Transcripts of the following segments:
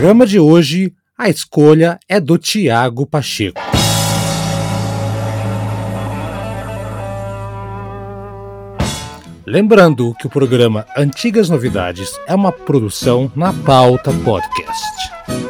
Programa de hoje, a escolha é do Tiago Pacheco. Lembrando que o programa Antigas Novidades é uma produção na Pauta Podcast.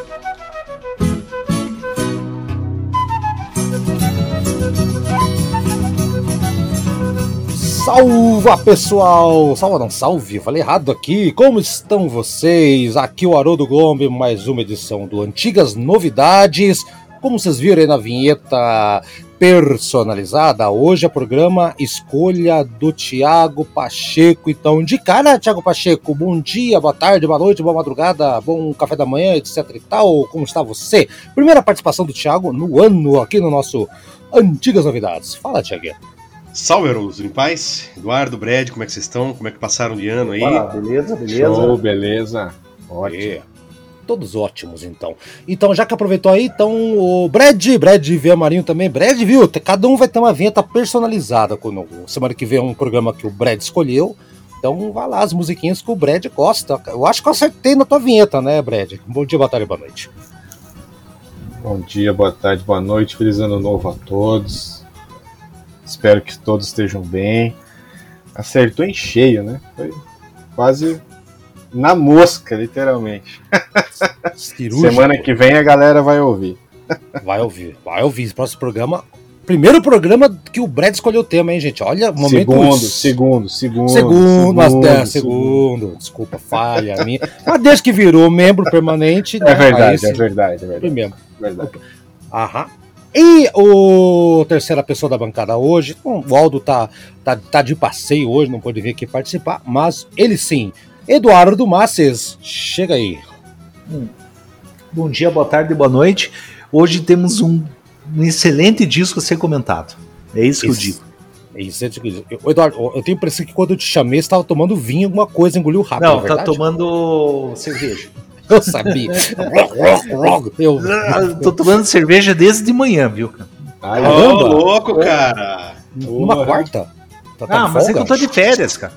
Salva pessoal! Salva não, salve, falei errado aqui. Como estão vocês? Aqui o Haroldo Gombe, mais uma edição do Antigas Novidades. Como vocês viram aí na vinheta personalizada, hoje é programa Escolha do Tiago Pacheco. Então, de cara, Tiago Pacheco, bom dia, boa tarde, boa noite, boa madrugada, bom café da manhã, etc e tal. Como está você? Primeira participação do Tiago no ano aqui no nosso Antigas Novidades. Fala, Tiago. Salve, Haroldo, em paz? Eduardo, Brad, como é que vocês estão? Como é que passaram de ano aí? Fala, beleza, beleza. Show, beleza. Ótimo. É. Todos ótimos, então. Então, já que aproveitou aí, então, o Brad, Brad Via Marinho também. Brad, viu? Cada um vai ter uma vinheta personalizada. Quando, semana que vem é um programa que o Brad escolheu. Então, vai lá, as musiquinhas que o Brad gosta. Eu acho que eu acertei na tua vinheta, né, Brad? Bom dia, boa tarde, boa noite. Bom dia, boa tarde, boa noite. Feliz ano novo a todos. Espero que todos estejam bem. Acertou em cheio, né? Foi quase na mosca, literalmente. Cirúrgico. Semana que vem a galera vai ouvir. Vai ouvir, vai ouvir. Próximo programa. Primeiro programa que o Brad escolheu o tema, hein, gente? Olha, momento. Segundo, segundo, segundo. Segundo, mas é, segundo. Desculpa, falha minha. Mas desde que virou membro permanente. É verdade, é verdade, é verdade. Primeiro. verdade. Aham. E o terceira pessoa da bancada hoje, bom, o Aldo tá, tá, tá de passeio hoje, não pode vir aqui participar, mas ele sim, Eduardo Masses, chega aí. Hum. Bom dia, boa tarde, boa noite. Hoje temos um, um excelente disco a ser comentado. É isso que eu digo. É isso que eu digo. Eu- Eduardo, eu tenho a impressão que quando eu te chamei, você estava tomando vinho, alguma coisa, engoliu rápido. Não, é tá tomando cerveja. Eu sabia. eu, Ah, Tô tomando cerveja desde de manhã, viu? cara? Ô, Caramba. louco, cara! numa quarta? Tá, tá Ah, mas é que eu tô de férias, cara.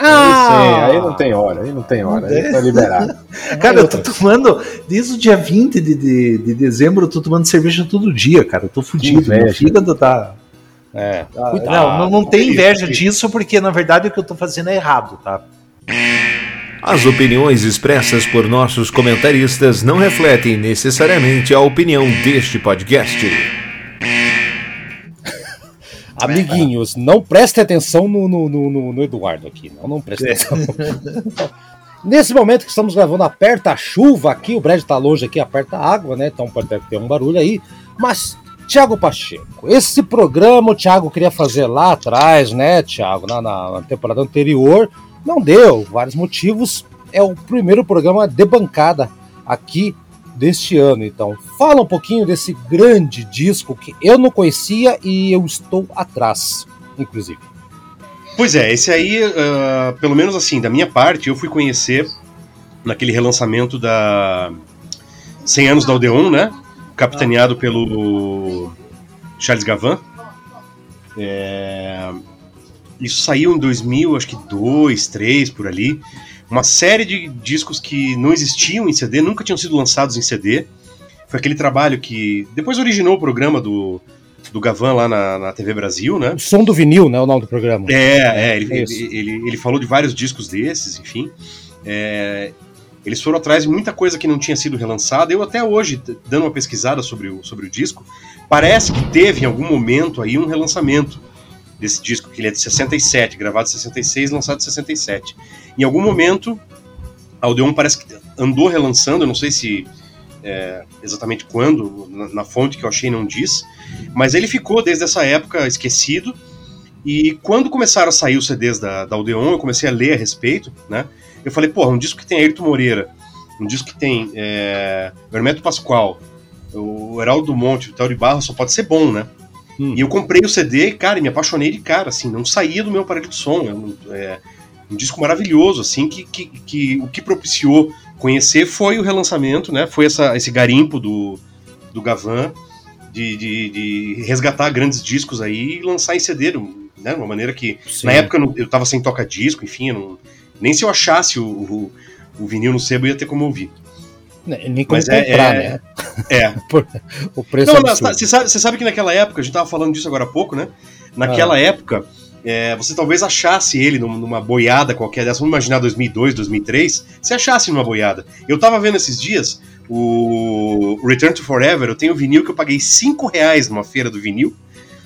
Ah, Aí, sim, aí não tem hora, aí não tem hora, aí tá liberado. Cara, eu tô tomando, desde o dia 20 de, de, de dezembro, eu tô tomando cerveja todo dia, cara. Eu tô fudido. Meu fígado tá. É, tá- cuidado. não, não, não tem inveja isso. disso, porque na verdade o que eu tô fazendo é errado, tá? As opiniões expressas por nossos comentaristas não refletem necessariamente a opinião deste podcast. Amiguinhos, não prestem atenção no, no, no, no- no Eduardo aqui. Não, não prestem atenção. Nesse momento que estamos gravando, aperta a chuva aqui, o Brad tá longe aqui, aperta a água, né? Então pode ter um barulho aí. Mas, Thiago Pacheco, esse programa o Thiago queria fazer lá atrás, né, Thiago, na, na- na temporada anterior, não deu, vários motivos. É o primeiro programa de bancada aqui deste ano. Então, fala um pouquinho desse grande disco que eu não conhecia e eu estou atrás, inclusive. Pois é, esse aí, ah, pelo menos assim, da minha parte, eu fui conhecer naquele relançamento da 100 anos da Odeon, né? Capitaneado pelo Charles Gavan. É, Isso saiu em 2000, acho que 2, 3, por ali. Uma série de discos que não existiam em CD, nunca tinham sido lançados em CD. Foi aquele trabalho que depois originou o programa do, do Gavan lá na, na TV Brasil, né? O som do vinil, né? O nome do programa. É, é, ele, Isso. ele, ele, ele falou de vários discos desses, enfim. É, eles foram atrás de muita coisa que não tinha sido relançada. Eu até hoje, dando uma pesquisada sobre o, sobre o disco, parece que teve em algum momento aí um relançamento desse disco, que ele é de 67, gravado em 66, lançado em 67. Em algum momento, a Odeon parece que andou relançando, eu não sei se é, exatamente quando, na, na fonte que eu achei não diz, mas ele ficou desde essa época esquecido. E quando começaram a sair os CDs da, da Odeon, eu comecei a ler a respeito, né? Eu falei, porra, um disco que tem Ayrton Moreira, um disco que tem é, Hermeto Pascoal, o Heraldo Monte, o Theo de Barro, só pode ser bom, né? Hum. E eu comprei o CD, cara, e me apaixonei de cara, assim, não saía do meu aparelho de som. É um, é, um disco maravilhoso, assim, que, que, que, o que propiciou conhecer foi o relançamento, né? Foi essa, esse garimpo do, do Gavan de, de, de resgatar grandes discos aí e lançar em CD, né? Uma maneira que. Sim. Na época eu, não- eu tava sem toca-disco, enfim, não- nem se eu achasse o, o, o vinil no sebo ia ter como ouvir. Nem nem como Mas é- comprar, é- né? É. O preço Não, absurdo. você sabe, você sabe que naquela época, a gente tava falando disso agora há pouco, né? Naquela Ah. época, é, você talvez achasse ele num- numa boiada qualquer dessa, vamos imaginar 2002, 2003, você achasse numa boiada. Eu tava vendo esses dias o Return to Forever, eu tenho vinil que eu paguei 5 reais numa feira do vinil,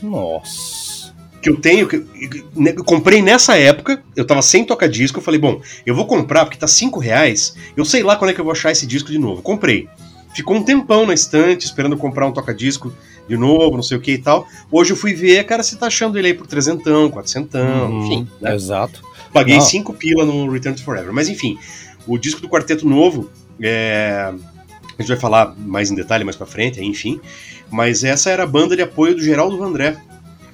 Nossa. que eu tenho, que que- eu comprei nessa época, eu tava sem tocar disco, eu falei, bom, eu vou comprar porque tá 5 reais, eu sei lá quando é que eu vou achar esse disco de novo. Comprei. Ficou um tempão na estante, esperando comprar um toca-disco de novo, não sei o que e tal. Hoje eu fui ver, cara, você tá achando ele aí por trezentão, quatrocentão, Uhum, enfim. né? Exato. Paguei Não. 5 pila no Return to Forever. Mas enfim, o disco do Quarteto Novo, é, a gente vai falar mais em detalhe mais pra frente, aí, enfim. Mas essa era a banda de apoio do Geraldo Vandré.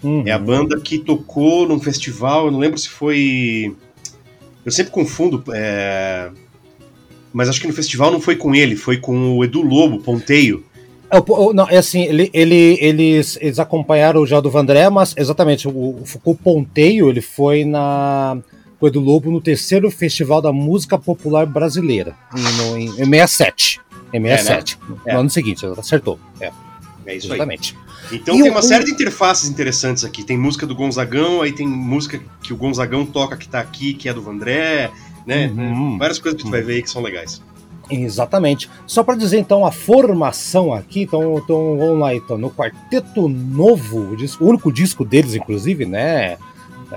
Uhum. É a banda que tocou num festival, eu não lembro se foi. Eu sempre confundo, é, mas acho que no festival não foi com ele, foi com o Edu Lobo, Ponteio. É, o- o- não, é assim, ele, ele- eles, eles acompanharam o Geraldo Vandré, mas exatamente, o, o, o Ponteio, ele foi na foi do Lobo no terceiro Festival da Música Popular Brasileira, em, no, em, em 67. Em 67. É. No ano seguinte, acertou. É, É isso aí. exatamente. Então E tem o- uma série de interfaces interessantes aqui. Tem música do Gonzagão, aí tem música que o Gonzagão toca que tá aqui, que é do Vandré, né? Uhum. Várias coisas que tu vai ver aí que são legais. Exatamente. Só para dizer então a formação aqui, então, então vamos lá então, no Quarteto Novo, o, único disco deles inclusive, né?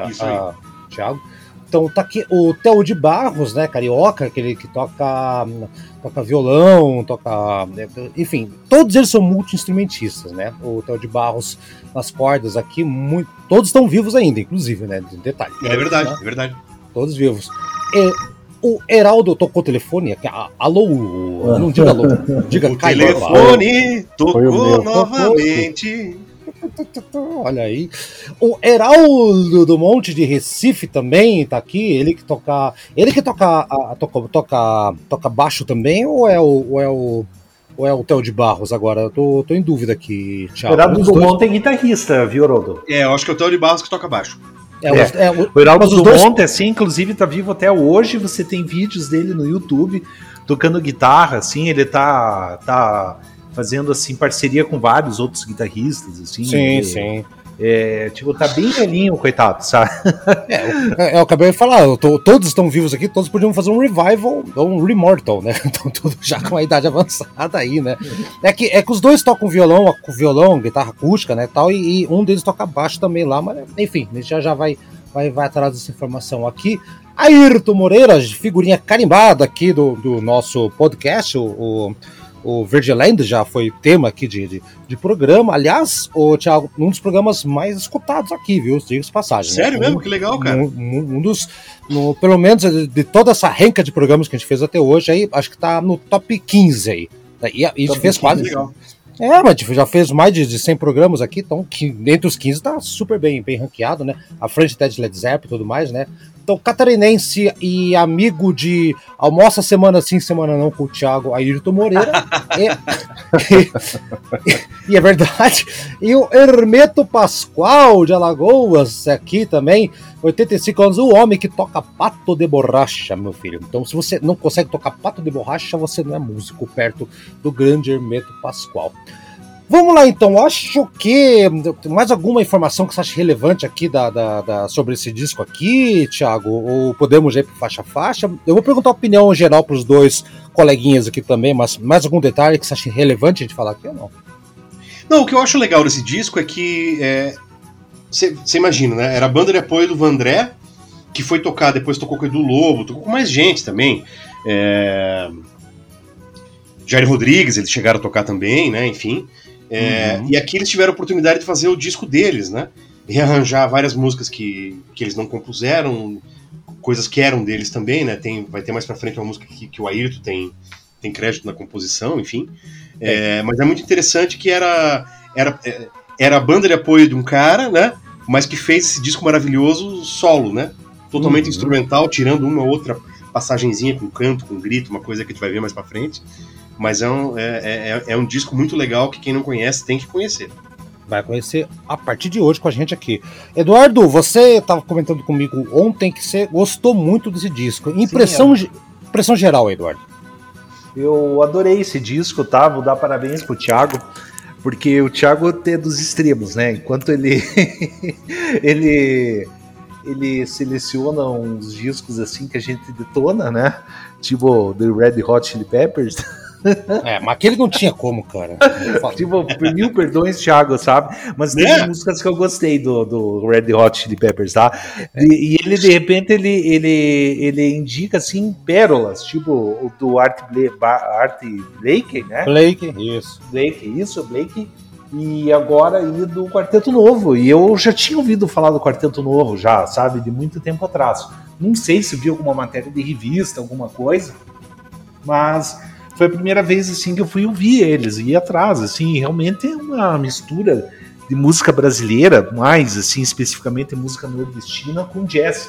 Isso aí. Thiago. Então tá aqui o Theo de Barros, né, carioca, aquele que toca toca violão, toca, enfim, todos eles são multi-instrumentistas, né? O Theo de Barros nas cordas aqui, muito, todos estão vivos ainda, inclusive, né? Detalhe. É verdade, Né? é verdade. Todos vivos. E o Heraldo tocou o telefone. aqui, a- Alô, não diga alô, diga O Caio. telefone tocou novamente. Olha aí. O Heraldo do Monte de Recife também tá aqui. Ele que toca. Ele que toca. a- toca, toca, toca baixo também, ou é o. Ou é o ou é o Theo de Barros agora? Eu tô, tô em dúvida aqui, Thiago. O Heraldo dois- Dumont é guitarrista, viu, Haroldo? É, eu acho que é o Theo de Barros que toca baixo. É, os- é, o- O Heraldo mas os dois- Dumont, assim, inclusive, tá vivo até hoje. Você tem vídeos dele no YouTube tocando guitarra, assim. Ele tá, tá fazendo, assim, parceria com vários outros guitarristas, assim. Sim, sim. É, tipo, tá bem velhinho, coitado, sabe? É, eu acabei de falar, tô- todos estão vivos aqui, todos podiam fazer um revival ou um remortal, né? Então tudo já com a idade avançada aí, né? É que, é que os dois tocam violão, violão, guitarra acústica, né, tal, e, e um deles toca baixo também lá, mas enfim, a gente já, já vai, vai, vai atrás dessa informação aqui. Ayrton Moreira, figurinha carimbada aqui do, do nosso podcast, o, o, o Verdeland já foi tema aqui de, de, de programa. Aliás, o Thiago, um dos programas mais escutados aqui, viu? Diga-se de passagem. né? Sério mesmo? Que legal, cara. Um, um- um dos, no- pelo menos de, de toda essa renca de programas que a gente fez até hoje, aí, acho que tá no top 15 aí. E, e a gente fez 15, quase. legal. É, mas a gente já fez mais de, de 100 programas aqui, então que, entre os 15 tá super bem, bem ranqueado, né? A frente até de Led Zeppelin e tudo mais, né? Então, catarinense e amigo de almoça semana sim, semana não com o Thiago Ayrton Moreira. e, e é verdade. E o Hermeto Pascoal de Alagoas, aqui também, 85 anos, o homem que toca pato de borracha, meu filho. Então, se você não consegue tocar pato de borracha, você não é músico perto do grande Hermeto Pascoal. Vamos lá então, acho que mais alguma informação que você acha relevante aqui da, da- da- sobre esse disco aqui, Thiago? Ou podemos ir para faixa faixa? Eu vou perguntar a opinião geral para os dois coleguinhas aqui também, mas mais algum detalhe que você acha relevante a gente falar aqui ou não? Não, o que eu acho legal desse disco é que. Você imagina, né? Era a banda de apoio do Vandré, que foi tocar, depois tocou com o Edu Lobo, tocou com mais gente também. É... Jair Rodrigues, eles chegaram a tocar também, né? Enfim. É, Uhum. E aqui eles tiveram a oportunidade de fazer o disco deles, né? rearranjar várias músicas que, que eles não compuseram, coisas que eram deles também, né? Tem, vai ter mais pra frente uma música que, que o Ayrton tem, tem crédito na composição, enfim. É, mas é muito interessante que era, era, é, era a banda de apoio de um cara, né? Mas que fez esse disco maravilhoso solo, né? Totalmente Uhum. instrumental, tirando uma ou outra passagenzinha com canto, com grito, uma coisa que a gente vai ver mais pra frente. Mas é um, é, é, é um disco muito legal que quem não conhece tem que conhecer. Vai conhecer a partir de hoje com a gente aqui. Eduardo, você estava comentando comigo ontem que você gostou muito desse disco. Impressão, ge- impressão geral, Eduardo. Eu adorei esse disco, tá? Vou dar parabéns pro Thiago, porque o Thiago é dos extremos, né? Enquanto ele ele ele seleciona uns discos assim que a gente detona, né? Tipo The Red Hot Chili Peppers. É, mas aquele não tinha como, cara. tipo, mil perdões, Thiago, sabe? Mas tem Né? músicas que eu gostei do, do Red Hot Chili Peppers, tá? E, e ele, de repente, ele, ele, ele indica, assim, pérolas, tipo o do Art, Bla Art Blakey, né? Blake, isso. Blake, isso, Blake. E agora aí do Quarteto Novo. E eu já tinha ouvido falar do Quarteto Novo, já, sabe? De muito tempo atrás. Não sei se vi alguma matéria de revista, alguma coisa, mas foi a primeira vez assim que eu fui ouvir eles e ir atrás. Assim, realmente é uma mistura de música brasileira, mais assim, especificamente música nordestina com jazz.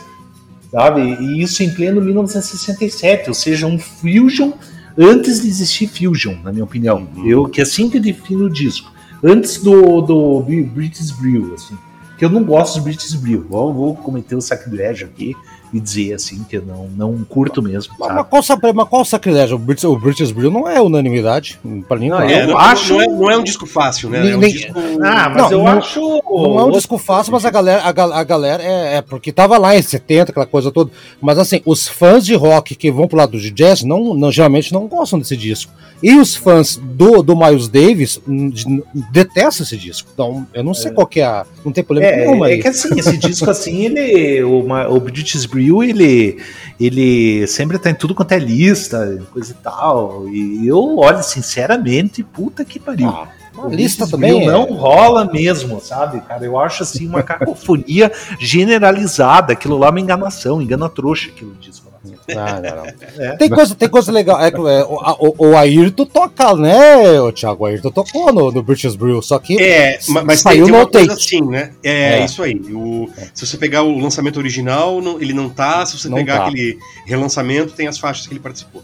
Sabe? E isso em pleno 1967, ou seja, um fusion antes de existir fusion, na minha opinião. Eu que assim que defino o disco, antes do, do Bri- British Brew, assim. Que eu não gosto do British Brew. Vou, vou cometer o sacrilégio aqui e dizer assim que eu não, não curto mesmo. Mas, sabe? mas qual, mas qual sacrilégio? O British, o British Brew não é unanimidade. Pra mim, não, Não, é. eu não, acho- não, é, não é um disco fácil, né? É um Nem- disco. Ah, mas Não, eu não- acho. Não é um disco fácil, mas a galera, a, a galera é, é porque tava lá em 70, aquela coisa toda. Mas assim, os fãs de rock que vão pro lado de jazz não, não- geralmente não gostam desse disco. E os fãs do, do Miles Davis de- detestam esse disco. Então, eu não sei qual que é a. Não tem nenhuma É, aí. é que assim, esse disco assim, ele. O, o British Brew, ele. Ele sempre tá em tudo quanto é lista, coisa e tal. E eu olho, sinceramente, puta que pariu. Ah, O a lista também. É- não rola mesmo, sabe, cara? Eu acho assim uma cacofonia generalizada. Aquilo lá é uma enganação, engana trouxa aquilo disco Ah, não, não. É. Tem, coisa, tem coisa legal. É, é, o, a- o, o Ayrton toca, né, o Thiago? O Ayrton tocou no, no British Brew, só que. É, ma- mas tem, Saiu tem no uma coisa assim, né? É, É. isso aí. O, se você pegar o lançamento original, não- ele não tá. Se você Não pegar tá. aquele relançamento, tem as faixas que ele participou.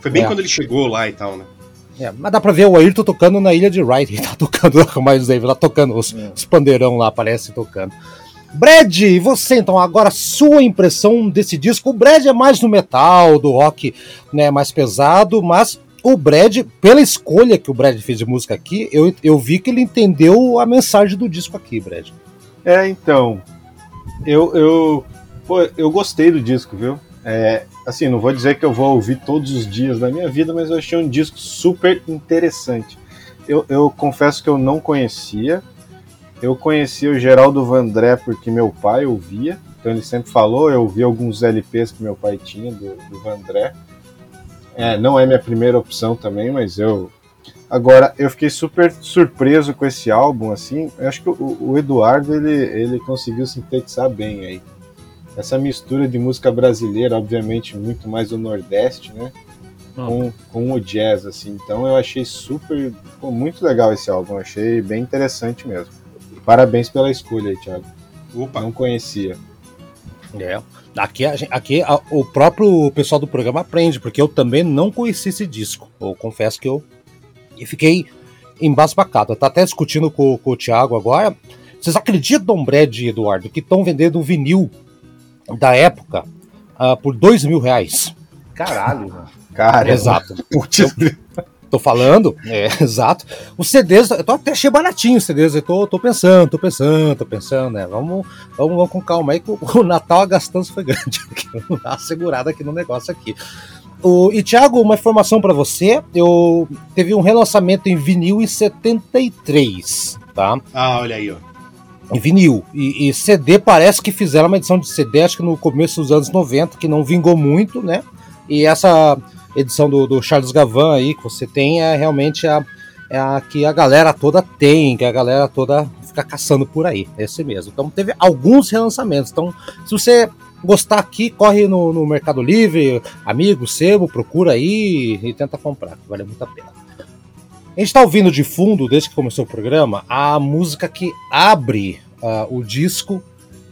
Foi bem É. quando ele chegou lá e tal, né? É, mas dá pra ver o Ayrton tocando na ilha de Wright. Ele tá tocando lá com o Miles Davis, lá tocando os, É. os pandeirão lá, aparece tocando. Brad, e você então, agora sua impressão desse disco? O Brad é mais no metal, do rock né, mais pesado, mas o Brad, pela escolha que o Brad fez de música aqui, eu, eu vi que ele entendeu a mensagem do disco aqui, Brad. É, então. Eu, eu, pô, eu gostei do disco, viu? É, assim, não vou dizer que eu vou ouvir todos os dias da minha vida, mas eu achei um disco super interessante. Eu, eu confesso que eu não conhecia. Eu conhecia o Geraldo Vandré porque meu pai ouvia. Então ele sempre falou, eu ouvi alguns LPs que meu pai tinha do, do Vandré. É, não é minha primeira opção também, mas eu. Agora, eu fiquei super surpreso com esse álbum, assim. Eu acho que o, o Eduardo ele, ele conseguiu sintetizar bem aí. Essa mistura de música brasileira, obviamente, muito mais do Nordeste, né? Com, com o jazz, assim. Então eu achei super. pô, muito legal esse álbum, achei bem interessante mesmo. Parabéns pela escolha aí, Thiago. Opa. Não conhecia. É. Aqui, a gente- aqui a- o próprio pessoal do programa aprende, porque eu também não conheci esse disco. Eu confesso que eu fiquei embasbacado. Eu tá até discutindo com, com o Thiago agora. Vocês acreditam, Brad e Eduardo, que estão vendendo um vinil da época ah, por dois mil reais? Caralho, mano. Cara, Exato. putz, Tô falando, é, exato. Os CDs, eu tô até achei baratinho os CDs, eu tô, tô pensando, tô pensando, tô pensando, né? Vamos, vamos, vamos com calma aí, que o, o Natal a gastança foi grande. Vamos dar uma segurada aqui no negócio aqui. O, e Thiago, uma informação pra você, eu teve um relançamento em vinil em 73, tá? Ah, olha aí, ó. Em vinil. E, e CD parece que fizeram uma edição de CD, acho que no começo dos anos 90, que não vingou muito, né? E essa edição do, do Charles Gavan aí que você tem é realmente a, é a que a galera toda tem, que a galera toda ficar caçando por aí. Esse mesmo. Então teve alguns relançamentos. Então, se você gostar aqui, corre no, no Mercado Livre, amigo, sebo, procura aí e tenta comprar, vale muito a pena. A gente está ouvindo de fundo, desde que começou o programa, a música que abre uh, o disco,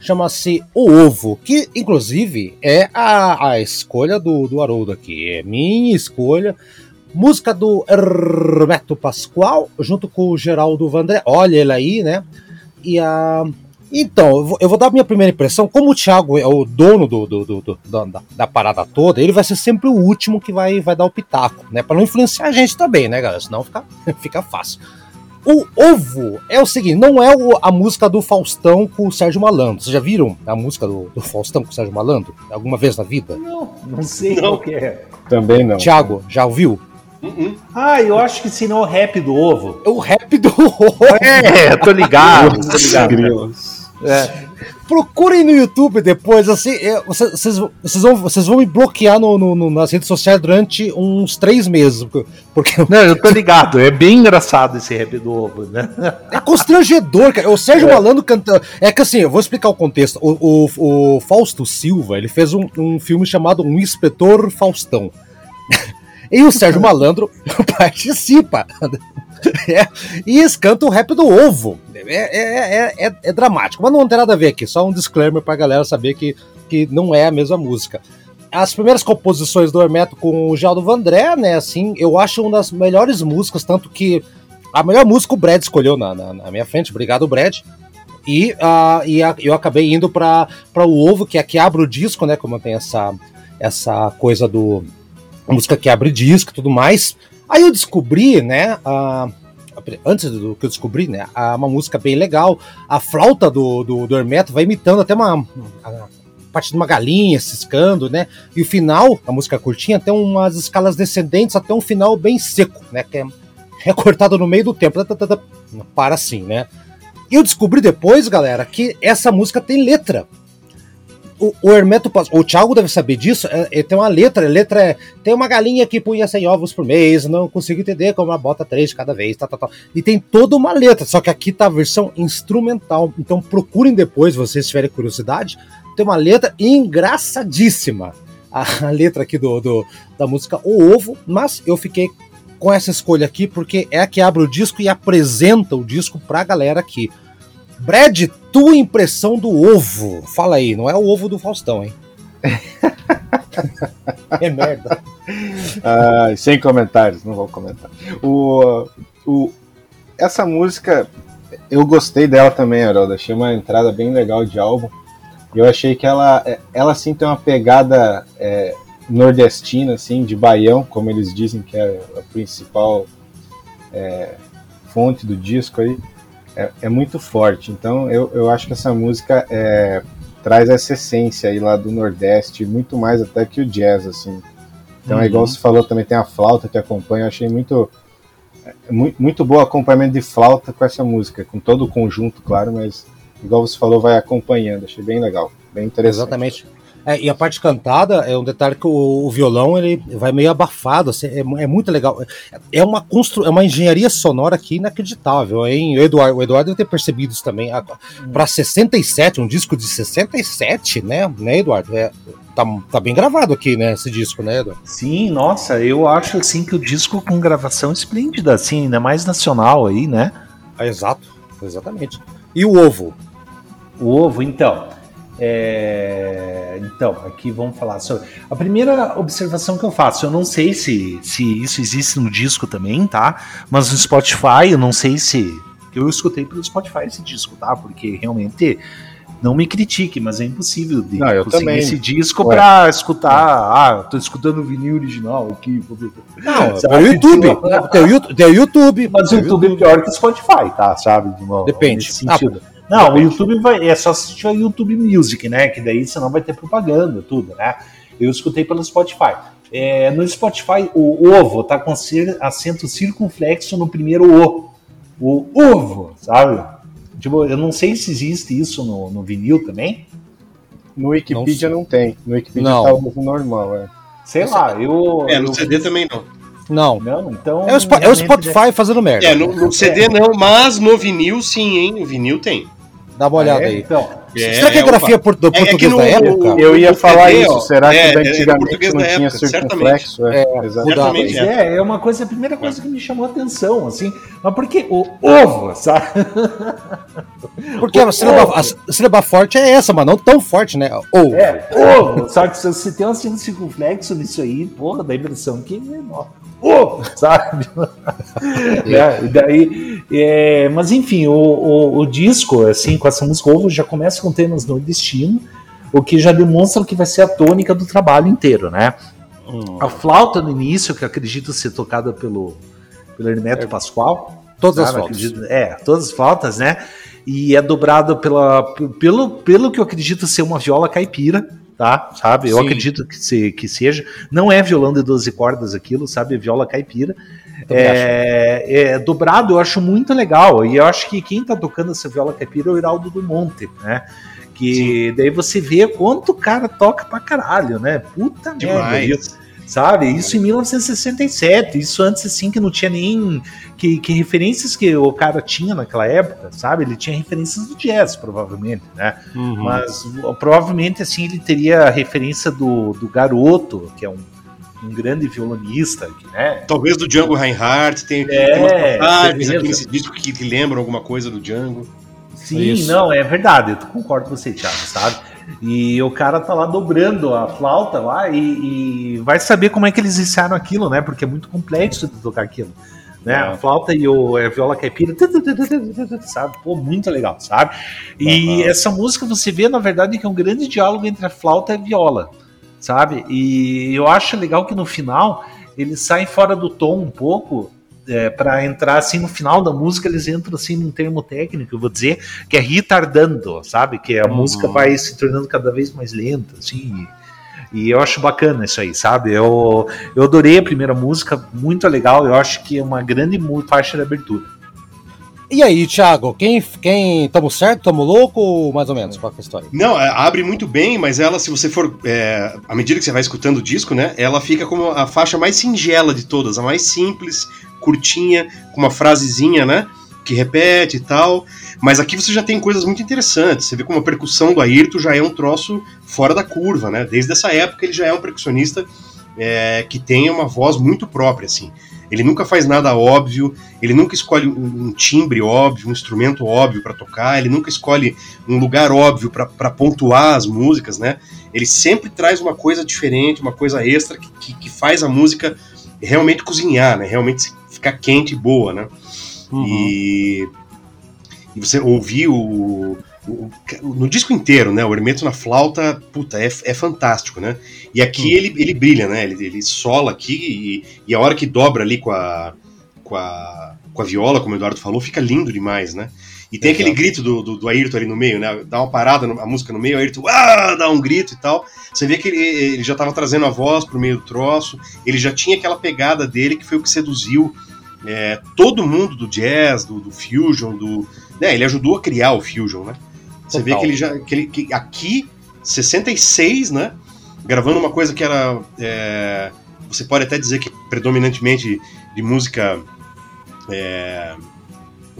chama-se O Ovo, que inclusive é a, a escolha do, do Haroldo aqui, é minha escolha. Música do Hermeto Pascoal, junto com o Geraldo Vandré, olha ele aí, né? E a então, eu vou, dar minha primeira impressão. Como o Thiago é o dono do, do, do, da, da, parada toda, ele vai ser sempre o último que vai, vai dar o pitaco, né? Pra não influenciar a gente também, né, galera? Senão fica, fica fácil. O Ovo é o seguinte, não é o, a música do Faustão com o Sérgio Malandro. Vocês já viram a música do, do Faustão com o Sérgio Malandro? Alguma vez na vida? Não, não sei não. qual que é. Também não. Thiago, já ouviu? Uh-uh. Ah, eu acho que se não o rap do ovo. O rap do ovo. É, tô ligado, tô ligado. É. Procurem no YouTube depois, assim, vocês, vocês, vão, vocês vão me bloquear no, no, nas redes sociais durante uns três meses. Porque... Não, eu tô ligado, é bem engraçado esse rap do ovo, né? É constrangedor, cara. O Sérgio é. Malandro cantando. É que assim, eu vou explicar o contexto. O, o, o Fausto Silva, ele fez um, um filme chamado Um Inspetor Faustão. E o Sérgio Malandro participa. É, e eles cantam o rap do ovo. É, é, é, é, dramático, mas não tem nada a ver aqui. Só um disclaimer pra galera saber que, que não é a mesma música. As primeiras composições do Hermeto com o Geraldo Vandré, né? Assim, eu acho uma das melhores músicas, tanto que a melhor música o Brad escolheu na, na, na minha frente. Obrigado, Brad. E, uh, e a, eu acabei indo para o Ovo, que é que abre o disco, né? Como tem essa, essa coisa do música que abre disco e tudo mais. Aí eu descobri, né, a, antes do que eu descobri, né, a, uma música bem legal. A flauta do, do, do Hermeto vai imitando até uma, a, parte de uma galinha ciscando, né? E o final, a música curtinha, tem umas escalas descendentes até um final bem seco, né? Que é, é cortado no meio do tempo. Para assim, né? E eu descobri depois, galera, que essa música tem letra o, o Hermeto o Thiago deve saber disso, é, é, tem uma letra, a letra é, tem uma galinha que punha 100 ovos por mês, não consigo entender como ela bota três de cada vez, tá, tá, tá. E tem toda uma letra, só que aqui tá a versão instrumental, então procurem depois, vocês tiverem curiosidade, tem uma letra engraçadíssima, a, a letra aqui do, do, da música O Ovo, mas eu fiquei com essa escolha aqui porque é a que abre o disco e apresenta o disco pra galera aqui. Brad, tua impressão do ovo. Fala aí, não é o ovo do Faustão, hein? é merda. Ah, sem comentários, não vou comentar. O, o, essa música, eu gostei dela também, Haroldo. Achei uma entrada bem legal de álbum. Eu achei que ela, ela sim tem uma pegada é, nordestina, assim, de baião, como eles dizem que é a principal é, fonte do disco aí é, é muito forte. Então eu, eu acho que essa música é, traz essa essência aí lá do Nordeste, muito mais até que o jazz, assim. Então uhum. é igual uhum. você falou, também tem a flauta que acompanha, eu achei muito, é, muito, muito bom o acompanhamento de flauta com essa música, com todo o conjunto, claro, mas igual você falou, vai acompanhando, achei bem legal, bem interessante. Exatamente. É, e a parte cantada é um detalhe que o, o violão ele vai meio abafado, assim, é, é, muito legal. É uma constru, é uma engenharia sonora aqui inacreditável, hein? O Eduardo, o Eduardo deve ter percebido isso também. Para 67, um disco de 67, né, né Eduardo? É, tá, tá bem gravado aqui, né, esse disco, né, Eduardo? Sim, nossa, eu acho assim que o disco com gravação esplêndida, assim, ainda mais nacional aí, né? É, exato, exatamente. E o ovo? O ovo, então. É, então, aqui vamos falar sobre. A primeira observação que eu faço, eu não sei se, se isso existe no disco também, tá? Mas no Spotify, eu não sei se. Eu escutei pelo Spotify esse disco, tá? Porque realmente. Não me critique, mas é impossível de não, conseguir também. esse disco Ué. pra escutar. Ah, tô escutando o vinil original aqui. Não, tem o YouTube. Tem o YouTube. Mas o YouTube é pior que o Spotify, tá? Sabe? Depende. Nesse sentido. Ah, não, o YouTube vai. É só se tiver YouTube Music, né? Que daí você não vai ter propaganda, tudo, né? Eu escutei pelo Spotify. É, no Spotify, o ovo tá com acento circunflexo no primeiro O. O ovo, sabe? Tipo, eu não sei se existe isso no, no vinil também. No Wikipedia não, não tem. No Wikipedia não. tá o ovo normal, é. Sei lá, eu. É, no eu... CD também não. Não. Não, então. É o, Spo- é o Spotify fazendo merda. É, no, no CD não, mas no vinil sim, hein? O vinil tem. Dá uma olhada Ah, é? aí. Então, Será que é é, grafia opa. por- do É- é que português no- da época? Eu ia falar isso. Será é, que é antigamente não tinha época, circunflexo? É, Pois é. é, é uma coisa, a primeira coisa que me chamou a atenção, assim, mas porque o ovo, sabe? Porque a sílaba, a sílaba forte é essa, mas não tão forte, né? Ou. É, ovo, só que se você tem um circunflexo nisso aí, porra, dá a impressão que é menor. Ovo, sabe? É, daí, é, mas enfim, o, o, o disco, assim, com essa música ovo, já começa com temas no destino, o que já demonstra que vai ser a tônica do trabalho inteiro, né? Hum. A flauta no início, que eu acredito ser tocada pelo, pelo Hermeto Pascoal, Todas as sabe? fotos. Acredito- é, todas as flautas, né? E é dobrado pela, pelo, pelo que eu acredito ser uma viola caipira, tá? Sabe? Eu Sim. acredito que, se, que seja. Não é violão de 12 cordas aquilo, sabe? É viola caipira. É, é, dobrado eu acho muito legal. E eu acho que quem tá tocando essa viola caipira é o Hiraldo do Monte, né? Que daí você vê quanto o cara toca pra caralho, né? Puta merda. Demais. viu? Sabe? Isso em 1967. Isso antes, assim, que não tinha nem. Que, que referências que o cara tinha naquela época, sabe? Ele tinha referências do jazz, provavelmente, né? Uhum. Mas provavelmente, assim, ele teria a referência do, do Garoto, que é um, um grande violonista, que, né? Talvez do Django Reinhardt, tem, É, tem umas passagens certeza. aqui nesse disco que, que lembram alguma coisa do Django. Sim, Isso. não, é verdade, eu concordo com você, Thiago, sabe? E o cara tá lá dobrando a flauta lá e, e vai saber como é que eles ensaiaram aquilo, né? Porque é muito complexo de tocar aquilo. Né? É. A flauta e o, a viola caipira, sabe? Pô, muito legal, sabe? E Aham. essa música você vê, na verdade, que é um grande diálogo entre a flauta e a viola, sabe? E eu acho legal que no final eles saem fora do tom um pouco é, para entrar assim no final da música eles entram assim num termo técnico eu vou dizer que é retardando sabe que a Uhum. música vai se tornando cada vez mais lenta assim e, e eu acho bacana isso aí sabe eu eu adorei a primeira música muito legal eu acho que é uma grande faixa de abertura E aí, Thiago, quem, quem. Tamo certo? Tamo louco ou mais ou menos? Qual que é a história? Não, é, abre muito bem, mas ela, se você for. é, à medida que você vai escutando o disco, né? Ela fica como a faixa mais singela de todas, a mais simples, curtinha, com uma frasezinha, né? Que repete e tal. Mas aqui você já tem coisas muito interessantes. Você vê como a percussão do Ayrton já é um troço fora da curva, né? Desde essa época ele já é um percussionista é, que tem uma voz muito própria, assim. Ele nunca faz nada óbvio, ele nunca escolhe um, timbre óbvio, um instrumento óbvio para tocar, ele nunca escolhe um lugar óbvio para pontuar as músicas, né? Ele sempre traz uma coisa diferente, uma coisa extra que, que, que faz a música realmente cozinhar, né? Realmente ficar quente e boa, né? Uhum. E, e você ouvir o, o- o- no disco inteiro, né? O Hermeto na flauta, puta, é, é fantástico, né? E aqui ele, ele brilha, né? Ele, ele sola aqui e, e a hora que dobra ali com a, com a, com a viola, como o Eduardo falou, fica lindo demais, né? E tem Exato. aquele grito do, do, do Ayrton ali no meio, né? Dá uma parada, a música no meio, o Ayrton ah, dá um grito e tal. Você vê que ele, ele já estava trazendo a voz pro meio do troço, ele já tinha aquela pegada dele que foi o que seduziu é, todo mundo do jazz, do, do fusion, do. Né, ele ajudou a criar o fusion, né? Você vê Total. que ele já. Que ele, que aqui, 66, né? Gravando uma coisa que era. é, você pode até dizer que predominantemente de música é,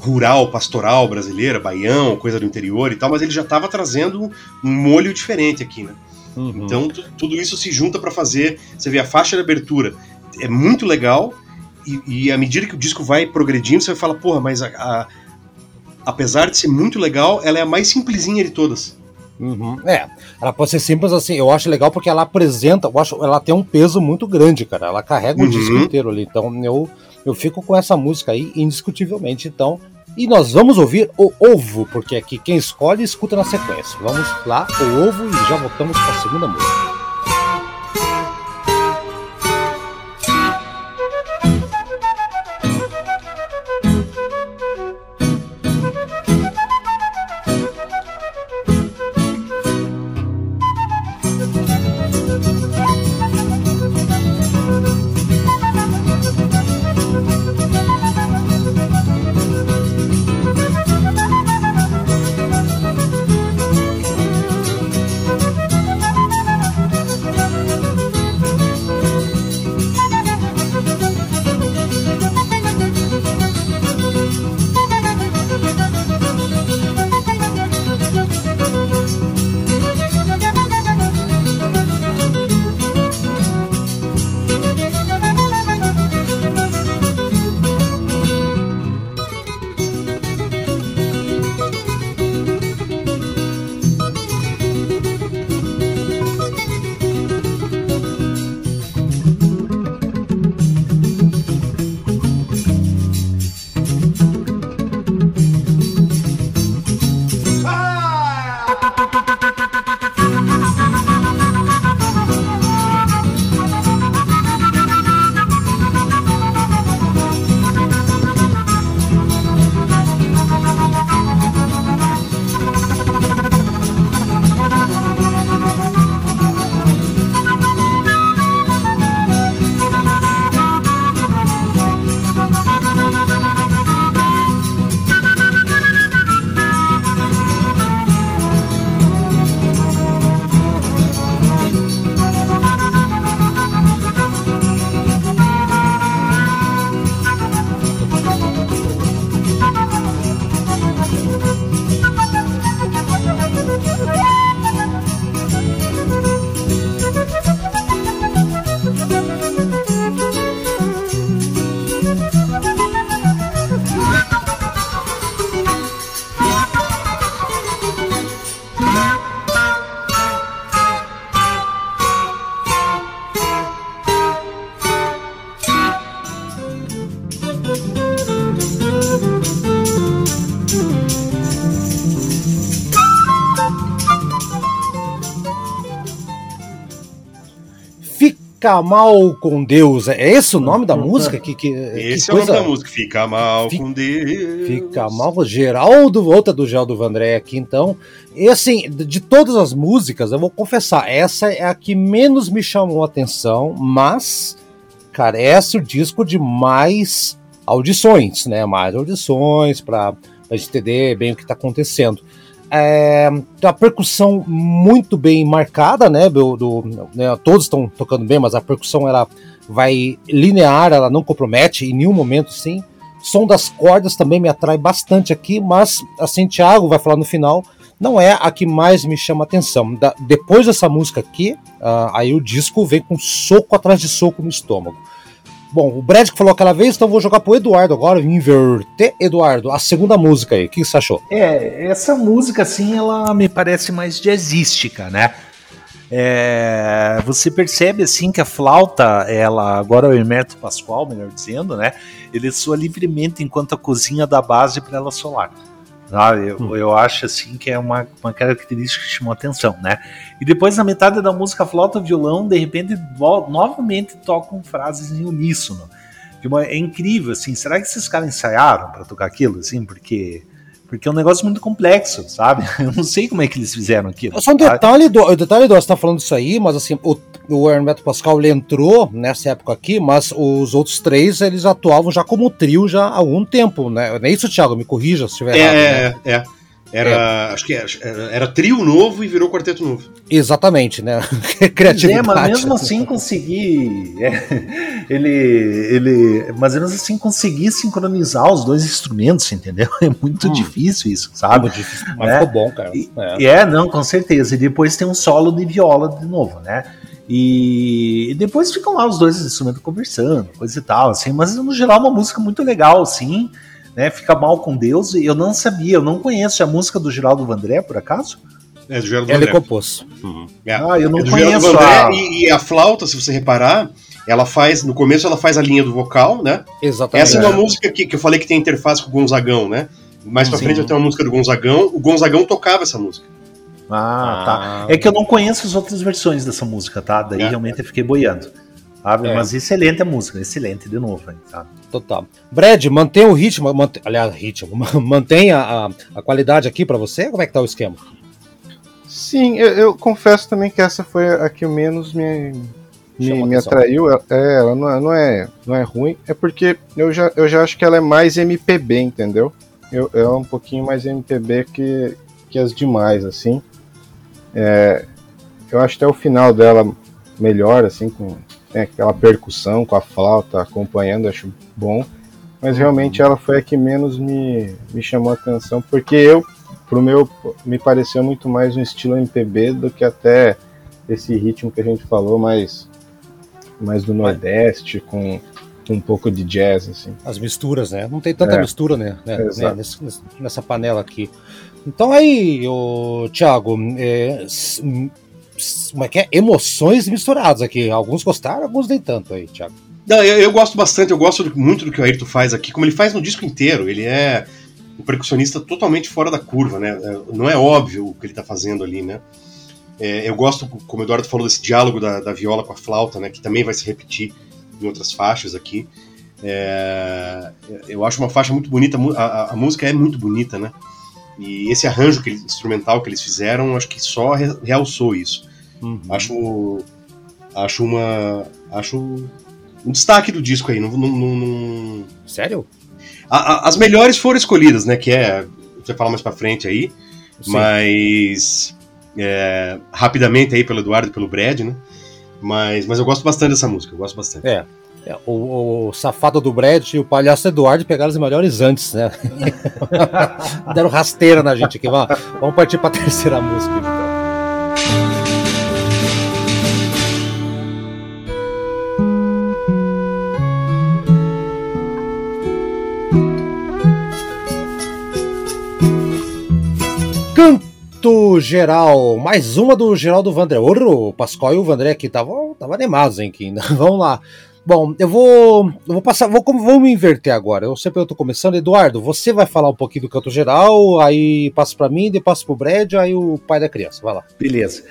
rural, pastoral brasileira, baião, coisa do interior e tal, mas ele já estava trazendo um, molho diferente aqui, né? Uhum. Então tu- tudo isso se junta para fazer. Você vê a faixa de abertura é muito legal e, e à medida que o disco vai progredindo, você vai falar, porra, mas a, a- apesar de ser muito legal, ela é a mais simplesinha de todas. Uhum. É, ela pode ser simples assim. Eu acho legal porque ela apresenta, eu acho, ela tem um peso muito grande, cara. Ela carrega o Uhum. disco inteiro ali. Então eu, eu fico com essa música aí, indiscutivelmente. Então, e nós vamos ouvir o Ovo, porque aqui quem escolhe escuta na sequência. Vamos lá, o Ovo, e já voltamos para a segunda música. Fica Mal com Deus. É esse o nome da música? Que, que, Esse que é o nome da música. Fica mal Fica- com Deus. Fica mal. Geraldo, outra do Geraldo Vandré aqui, então. E assim, de de todas as músicas, eu vou confessar, essa é a que menos me chamou a atenção, mas carece o disco de mais audições, né? Mais audições para a gente entender bem o que está acontecendo. É, a percussão muito bem marcada, né? Do, do- né, Todos estão tocando bem, mas a percussão ela vai linear, ela não compromete em nenhum momento, sim. Som das cordas também me atrai bastante aqui, mas assim, Thiago vai falar no final, não é a que mais me chama atenção. Da- depois dessa música aqui, ah, aí o disco vem com soco atrás de soco no estômago. Bom, o Brad que falou aquela vez, então vou jogar pro Eduardo agora, inverter. Eduardo, a segunda música aí, o que você achou? É, essa música, assim, ela me parece mais jazzística, né? É, você percebe, assim, que a flauta, ela, agora o Hermeto Pascoal, melhor dizendo, né? Ele soa livremente enquanto a cozinha dá base para ela solar. Sabe? Eu, Hum. eu acho, assim, que é uma, uma característica que chamou atenção, né? E depois, na metade da música, flauta e o violão, de repente, novamente tocam frases em uníssono. Uma- é incrível, assim. Será que esses caras ensaiaram para tocar aquilo, assim? Porque porque é um negócio muito complexo, sabe? Eu não sei como é que eles fizeram aquilo. Só um detalhe, do, o detalhe do, você tá falando isso aí, mas assim, o, o Hermeto Pascal ele entrou nessa época aqui, mas os outros três eles atuavam já como trio já há algum tempo, né? Não é isso, Thiago? Me corrija se estiver errado. né? É, é. Era, acho que era, era trio novo e virou quarteto novo. Exatamente, né? Criatividade. É, mas mesmo assim conseguir. é, ele, ele. Mas mesmo assim conseguir sincronizar os dois instrumentos, entendeu? É muito Hum. difícil isso, sabe? muito difícil, mas É. ficou bom, cara. E- É. É, não, com certeza. E depois tem um solo de viola de novo, né? E, e depois ficam lá os dois instrumentos conversando, coisa e tal, assim. Mas no geral é uma música muito legal, assim, né? Fica mal com Deus. E eu não sabia, eu não conheço a música do Geraldo Vandré, por acaso? É, do Geraldo Ele Vandré. compôs. É. Ah, eu não É conheço Vandré a... e, e a flauta, se você reparar, ela faz, no começo ela faz a linha do vocal, né? Exatamente. Essa é uma música que, que eu falei que tem interface com o Gonzagão, né? Mais pra Sim. frente vai ter uma música do Gonzagão. O Gonzagão tocava essa música. Ah, tá. É que eu não conheço as outras versões dessa música, tá? Daí É. realmente eu fiquei boiando. Sabe? É. Mas excelente a música, excelente de novo, hein, sabe? Total. Brad, mantém o ritmo, mantém, aliás, ritmo, mantém a, a, a qualidade aqui pra você? Como é que tá o esquema? Sim, eu, eu confesso também que essa foi a que menos me, me, me atraiu. É, ela não é, não, é, não é ruim, é porque eu já, eu já acho que ela é mais MPB, entendeu? Eu, ela é um pouquinho mais MPB que, que as demais, assim. É, eu acho até o final dela melhor, assim, com tem aquela percussão, com a flauta acompanhando, acho bom. Mas realmente ela foi a que menos me, me chamou a atenção, porque eu, pro meu, me pareceu muito mais um estilo MPB do que até esse ritmo que a gente falou, mais, mais do Nordeste, com, um pouco de jazz, assim. As misturas, né? Não tem tanta É. mistura, né? né, né, nesse- nessa panela aqui. Então aí, o Thiago, é, como é que é? Emoções misturadas aqui. Alguns gostaram, alguns nem tanto aí, Thiago. Não, eu, eu gosto bastante, eu gosto muito do que o Ayrton faz aqui, como ele faz no disco inteiro. Ele é um percussionista totalmente fora da curva, né? É, Não é óbvio o que ele tá fazendo ali, né? É, eu gosto, como o Eduardo falou, desse diálogo da, da viola com a flauta, né? Que também vai se repetir em outras faixas aqui. É, eu acho uma faixa muito bonita, a, a- música é muito bonita, né? E esse arranjo que instrumental que eles fizeram, acho que só re- realçou isso. Acho, acho uma, acho um destaque do disco aí. Não, não- não- Sério? A- a- as melhores foram escolhidas, né? Que é, a vai falar mais pra frente aí, Sim. mas é, rapidamente aí pelo Eduardo e pelo Brad, né? Mas, mas eu gosto bastante dessa música, eu gosto bastante. É. É, o, o safado do Brad e o palhaço Eduardo pegaram os melhores antes, né? Deram rasteira na gente aqui. Vamos, vamos partir pra terceira música, então. Canto geral, mais uma do Geraldo Vandré. O Pascoal e o Vandré aqui estavam tava animados, hein, aqui. Vamos lá. Bom, eu vou, eu vou passar, vou, vou me inverter agora. Eu sempre tô começando. Eduardo, você vai falar um pouquinho do canto geral, aí passa pra mim, depois passa pro Brad, aí o pai da criança. Vai lá. Beleza.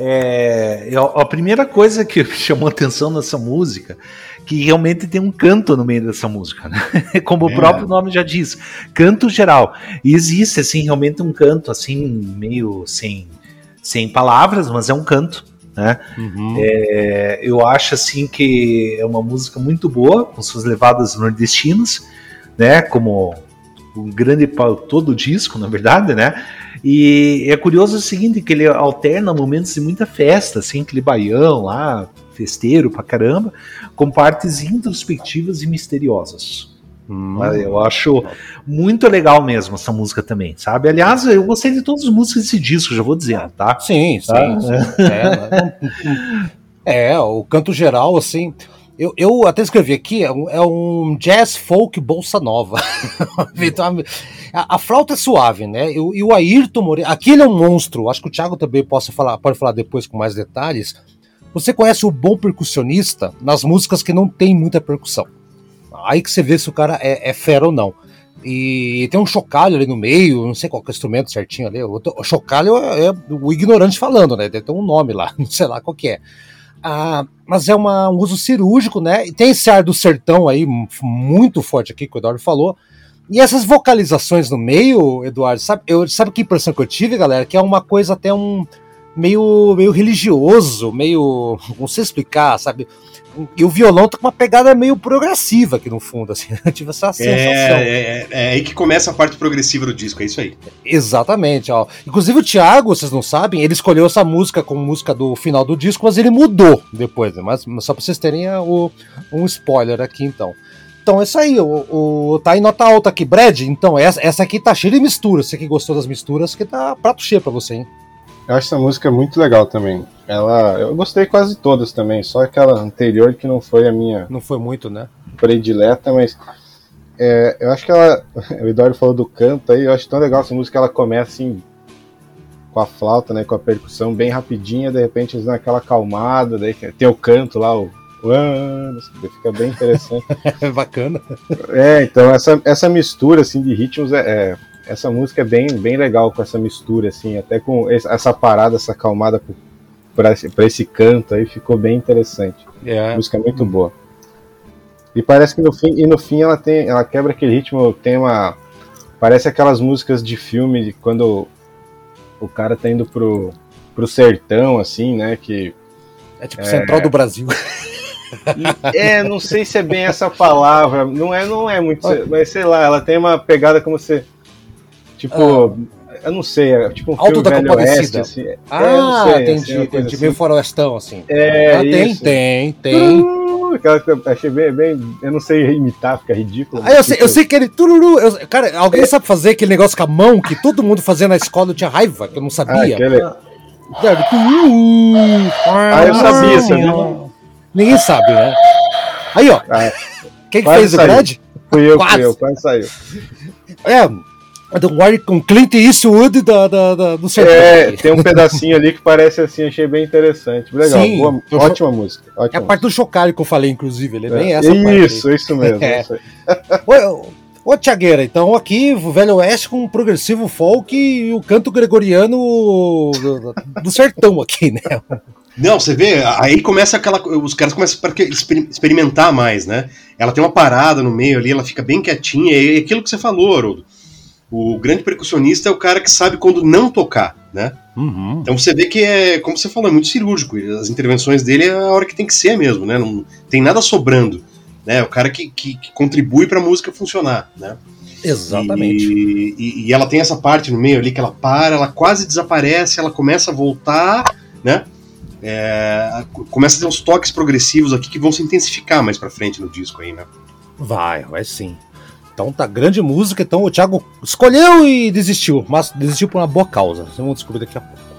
É, a primeira coisa que chamou atenção nessa música que realmente tem um canto no meio dessa música, né? Como é. o próprio nome já diz, canto geral. E existe assim realmente um canto assim meio sem sem palavras, mas é um canto, né? Uhum. É, eu acho assim que é uma música muito boa, com suas levadas nordestinas, né? Como o grande todo o disco, na verdade, né? E é curioso o seguinte, que ele alterna momentos de muita festa, assim, aquele baião lá, festeiro pra caramba, com partes introspectivas e misteriosas. Hum. Eu acho muito legal mesmo essa música também, sabe? Aliás, eu gostei de todas as músicas desse disco, já vou dizendo, tá? Sim, sim. Tá? É, é, o canto geral, assim. Eu, eu até escrevi aqui, é um, é um jazz folk bolsa nova. Então, a, a, flauta é suave, né? E, e o Ayrton Moreira. Aqui ele é um monstro. Acho que o Thiago também possa falar, pode falar depois com mais detalhes. Você conhece o bom percussionista nas músicas que não tem muita percussão. Aí que você vê se o cara é, é fera ou não. E tem um chocalho ali no meio, não sei qual é o instrumento certinho ali. O, chocalho é, é, o ignorante falando, né? Ter um nome lá, não sei lá qual que é. Ah, mas é uma, um uso cirúrgico, né? E tem esse ar do sertão aí muito forte aqui que o Eduardo falou. E essas vocalizações no meio, Eduardo, sabe, eu, sabe que impressão que eu tive, galera? Que é uma coisa até um meio, meio religioso, meio. Não sei explicar, sabe? E o violão tá com uma pegada meio progressiva aqui no fundo, assim. Eu tive essa sensação. É, é, é, é, aí que começa a parte progressiva do disco, é isso aí. Exatamente, ó. Inclusive o Thiago, vocês não sabem, ele escolheu essa música como música do final do disco, mas ele mudou depois, né? Mas só pra vocês terem o, um spoiler aqui, então. Então é isso aí, o, o, tá em nota alta aqui. Brad, então, essa, essa aqui tá cheia de misturas. Você que gostou das misturas, que tá prato cheio pra você, hein? Eu acho essa música muito legal também. Ela, eu gostei quase todas também, só aquela anterior que não foi a minha. Não foi muito, né? Predileta, mas é, eu acho que ela. O Eduardo falou do canto aí, eu acho tão legal essa música, ela começa assim com a flauta, né, com a percussão bem rapidinha, de repente eles dão aquela acalmada, daí tem o canto lá, o fica bem interessante. É bacana. É, então essa, essa mistura assim de ritmos é, é essa música é bem, bem legal com essa mistura, assim, até com essa parada, essa acalmada para esse, esse canto aí, ficou bem interessante. É. A música é muito boa. E parece que no fim, e no fim ela tem, ela quebra aquele ritmo, tem uma parece aquelas músicas de filme de quando o cara tá indo pro, pro sertão assim, né, que é tipo é, central do Brasil. é, não sei se é bem essa palavra, não é, não é muito, mas sei lá, ela tem uma pegada como se Tipo, ah. eu não sei, é tipo um Alto da Velho Oeste, assim. É, ah, sei, entendi, assim, entendi. Assim. Meio faroestão, assim. É, ah, tem, tem, tem. Aquela que eu achei bem, bem, Eu não sei imitar, fica ridículo. Ah, eu, sei, eu sei que ele. Tururu, eu, cara, alguém é. sabe fazer aquele negócio com a mão que todo mundo fazia na escola, eu tinha raiva, que eu não sabia. Ah, aquele... ah, eu sabia, sabia. Ninguém sabe, né? Aí, ó. Ah, Quem que fez saiu. o Brad? Fui eu, quase. fui eu, quase saiu. É, com Clint Eastwood da, da, da, do sertão. É, tem um pedacinho ali que parece assim, achei bem interessante. Legal, Sim, boa, ótima música. Ótima é a parte do chocalho que eu falei, inclusive. Ele é, bem essa Isso, parte isso mesmo. É. Isso ô, ô, Tiagueira, então aqui o Velho Oeste com o progressivo folk e o canto gregoriano do, do sertão aqui, né? Não, você vê, aí começa aquela. Os caras começam a experimentar mais, né? Ela tem uma parada no meio ali, ela fica bem quietinha, é aquilo que você falou, Haroldo o grande percussionista é o cara que sabe quando não tocar, né? Uhum. Então você vê que é, como você falou, é muito cirúrgico. As intervenções dele é a hora que tem que ser mesmo, né? Não tem nada sobrando, né? É o cara que, que, que contribui para a música funcionar, né? Exatamente. E, e, e, ela tem essa parte no meio ali que ela para, ela quase desaparece, ela começa a voltar, né? É, começa a ter uns toques progressivos aqui que vão se intensificar mais para frente no disco aí, né? Vai, vai sim. Então tá grande música, então o Thiago escolheu e desistiu, mas desistiu por uma boa causa. Vocês vão descobrir daqui a pouco.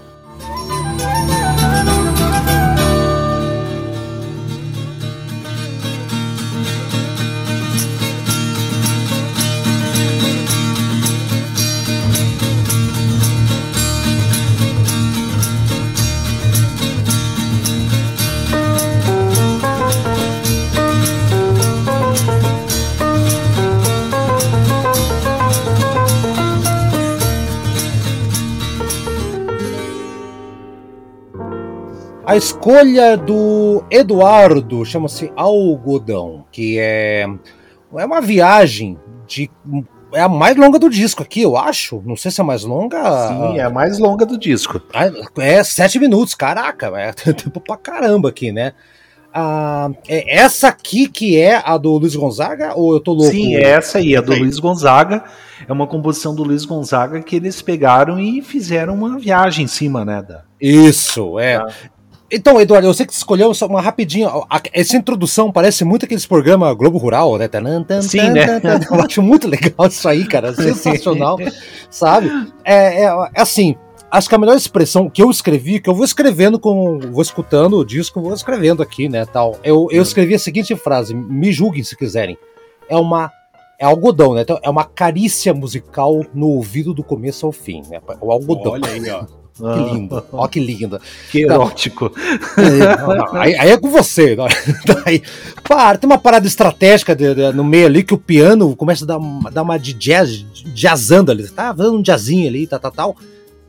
A escolha do Eduardo chama-se Algodão, que é, é uma viagem de. É a mais longa do disco aqui, eu acho. Não sei se é a mais longa. Sim, é a mais longa do disco. Ah, É sete minutos, caraca, é tempo pra caramba aqui, né? Ah, é essa aqui que é a do Luiz Gonzaga ou eu tô louco? Sim, é essa aí, a do Essa aí. Luiz Gonzaga. É uma composição do Luiz Gonzaga que eles pegaram e fizeram uma viagem em cima, né? Da... Isso, é. Tá. Então, Eduardo, eu sei que você escolheu só uma rapidinha. Essa introdução parece muito aqueles programas Globo Rural, né? Sim, né? Eu acho muito legal isso aí, cara. Sensacional, sabe? É, é, é assim, acho que a melhor expressão que eu escrevi, que eu vou escrevendo com. vou escutando o disco, vou escrevendo aqui, né? Tal. Eu, eu escrevi a seguinte frase: me julguem se quiserem. É uma. É algodão, né? Então, é uma carícia musical no ouvido do começo ao fim, né? O algodão. Olha aí, ó. Que lindo. Ó, que lindo. Que erótico. É, aí, aí é com você. não. Daí, para, tem uma parada estratégica de- de- no meio ali que o piano começa a dar, uma- dar uma de jazz, jazzando ali. Tá fazendo um jazzinho ali, tal, tal, tal.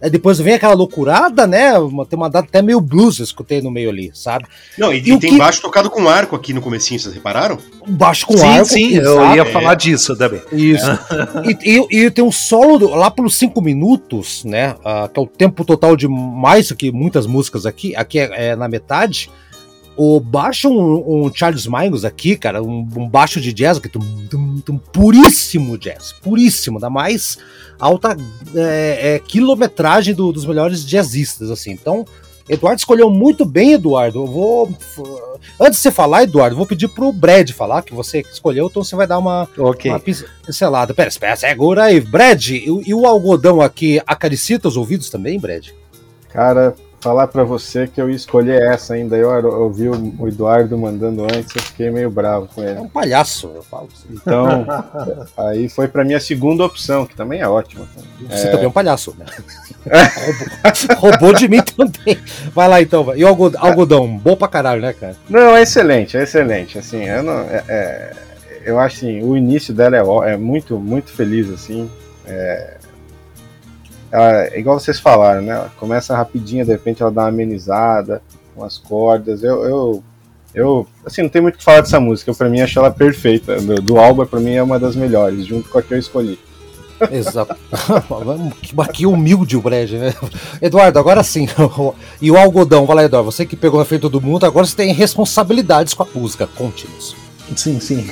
Aí depois vem aquela loucurada, né? Uma- Tem uma data até meio blues, eu escutei no meio ali, sabe? Não, e, E o tem que- baixo tocado com arco aqui no comecinho, vocês repararam? Baixo com sim, arco. sim, aqui, eu ia É. falar disso também. Isso. e, e, e tem um solo do- lá pelos cinco minutos, né? ah, que é o tempo total de mais do que muitas músicas aqui. Aqui é, é na metade. O baixo, um, um Charles Mingus aqui, cara, um, um baixo de jazz, que tum, tum, tum, puríssimo jazz, puríssimo, da mais alta é, é, quilometragem do- dos melhores jazzistas, assim. Então, Eduardo escolheu muito bem, Eduardo. Eu vou. Antes de você falar, Eduardo, vou pedir pro Brad falar, que você escolheu, então você vai dar uma, Ok. uma pin- pincelada. Pera, espera, segura aí. Brad, e, o- e o algodão aqui acaricia teus ouvidos também, Brad? Cara, falar pra você que eu ia escolher essa ainda. Eu ouvi o Eduardo mandando antes, eu fiquei meio bravo com É ele. um palhaço, eu falo. você. Então, aí foi pra minha segunda opção, que também é ótima. Você também é um palhaço, né? roubou, de mim também. Vai lá então. E o algodão, bom pra caralho, né, cara? Não, é excelente, é excelente. Assim, eu, não, é- é- eu acho assim, o início dela é, é muito, muito feliz, assim. É, ela- é igual vocês falaram, né? Ela começa rapidinho, de repente ela dá uma amenizada com as cordas. Eu, eu, eu assim, não tem muito o que falar dessa música. Eu, pra mim, acho ela perfeita. Do, do álbum, pra mim, é uma das melhores, junto com a que eu escolhi. Exato. que, que humilde o Brad, né? Eduardo, agora sim. E o algodão, vai lá, Eduardo. Você que pegou na frente todo mundo, agora você tem responsabilidades com a música. Conte-nos. Sim, sim.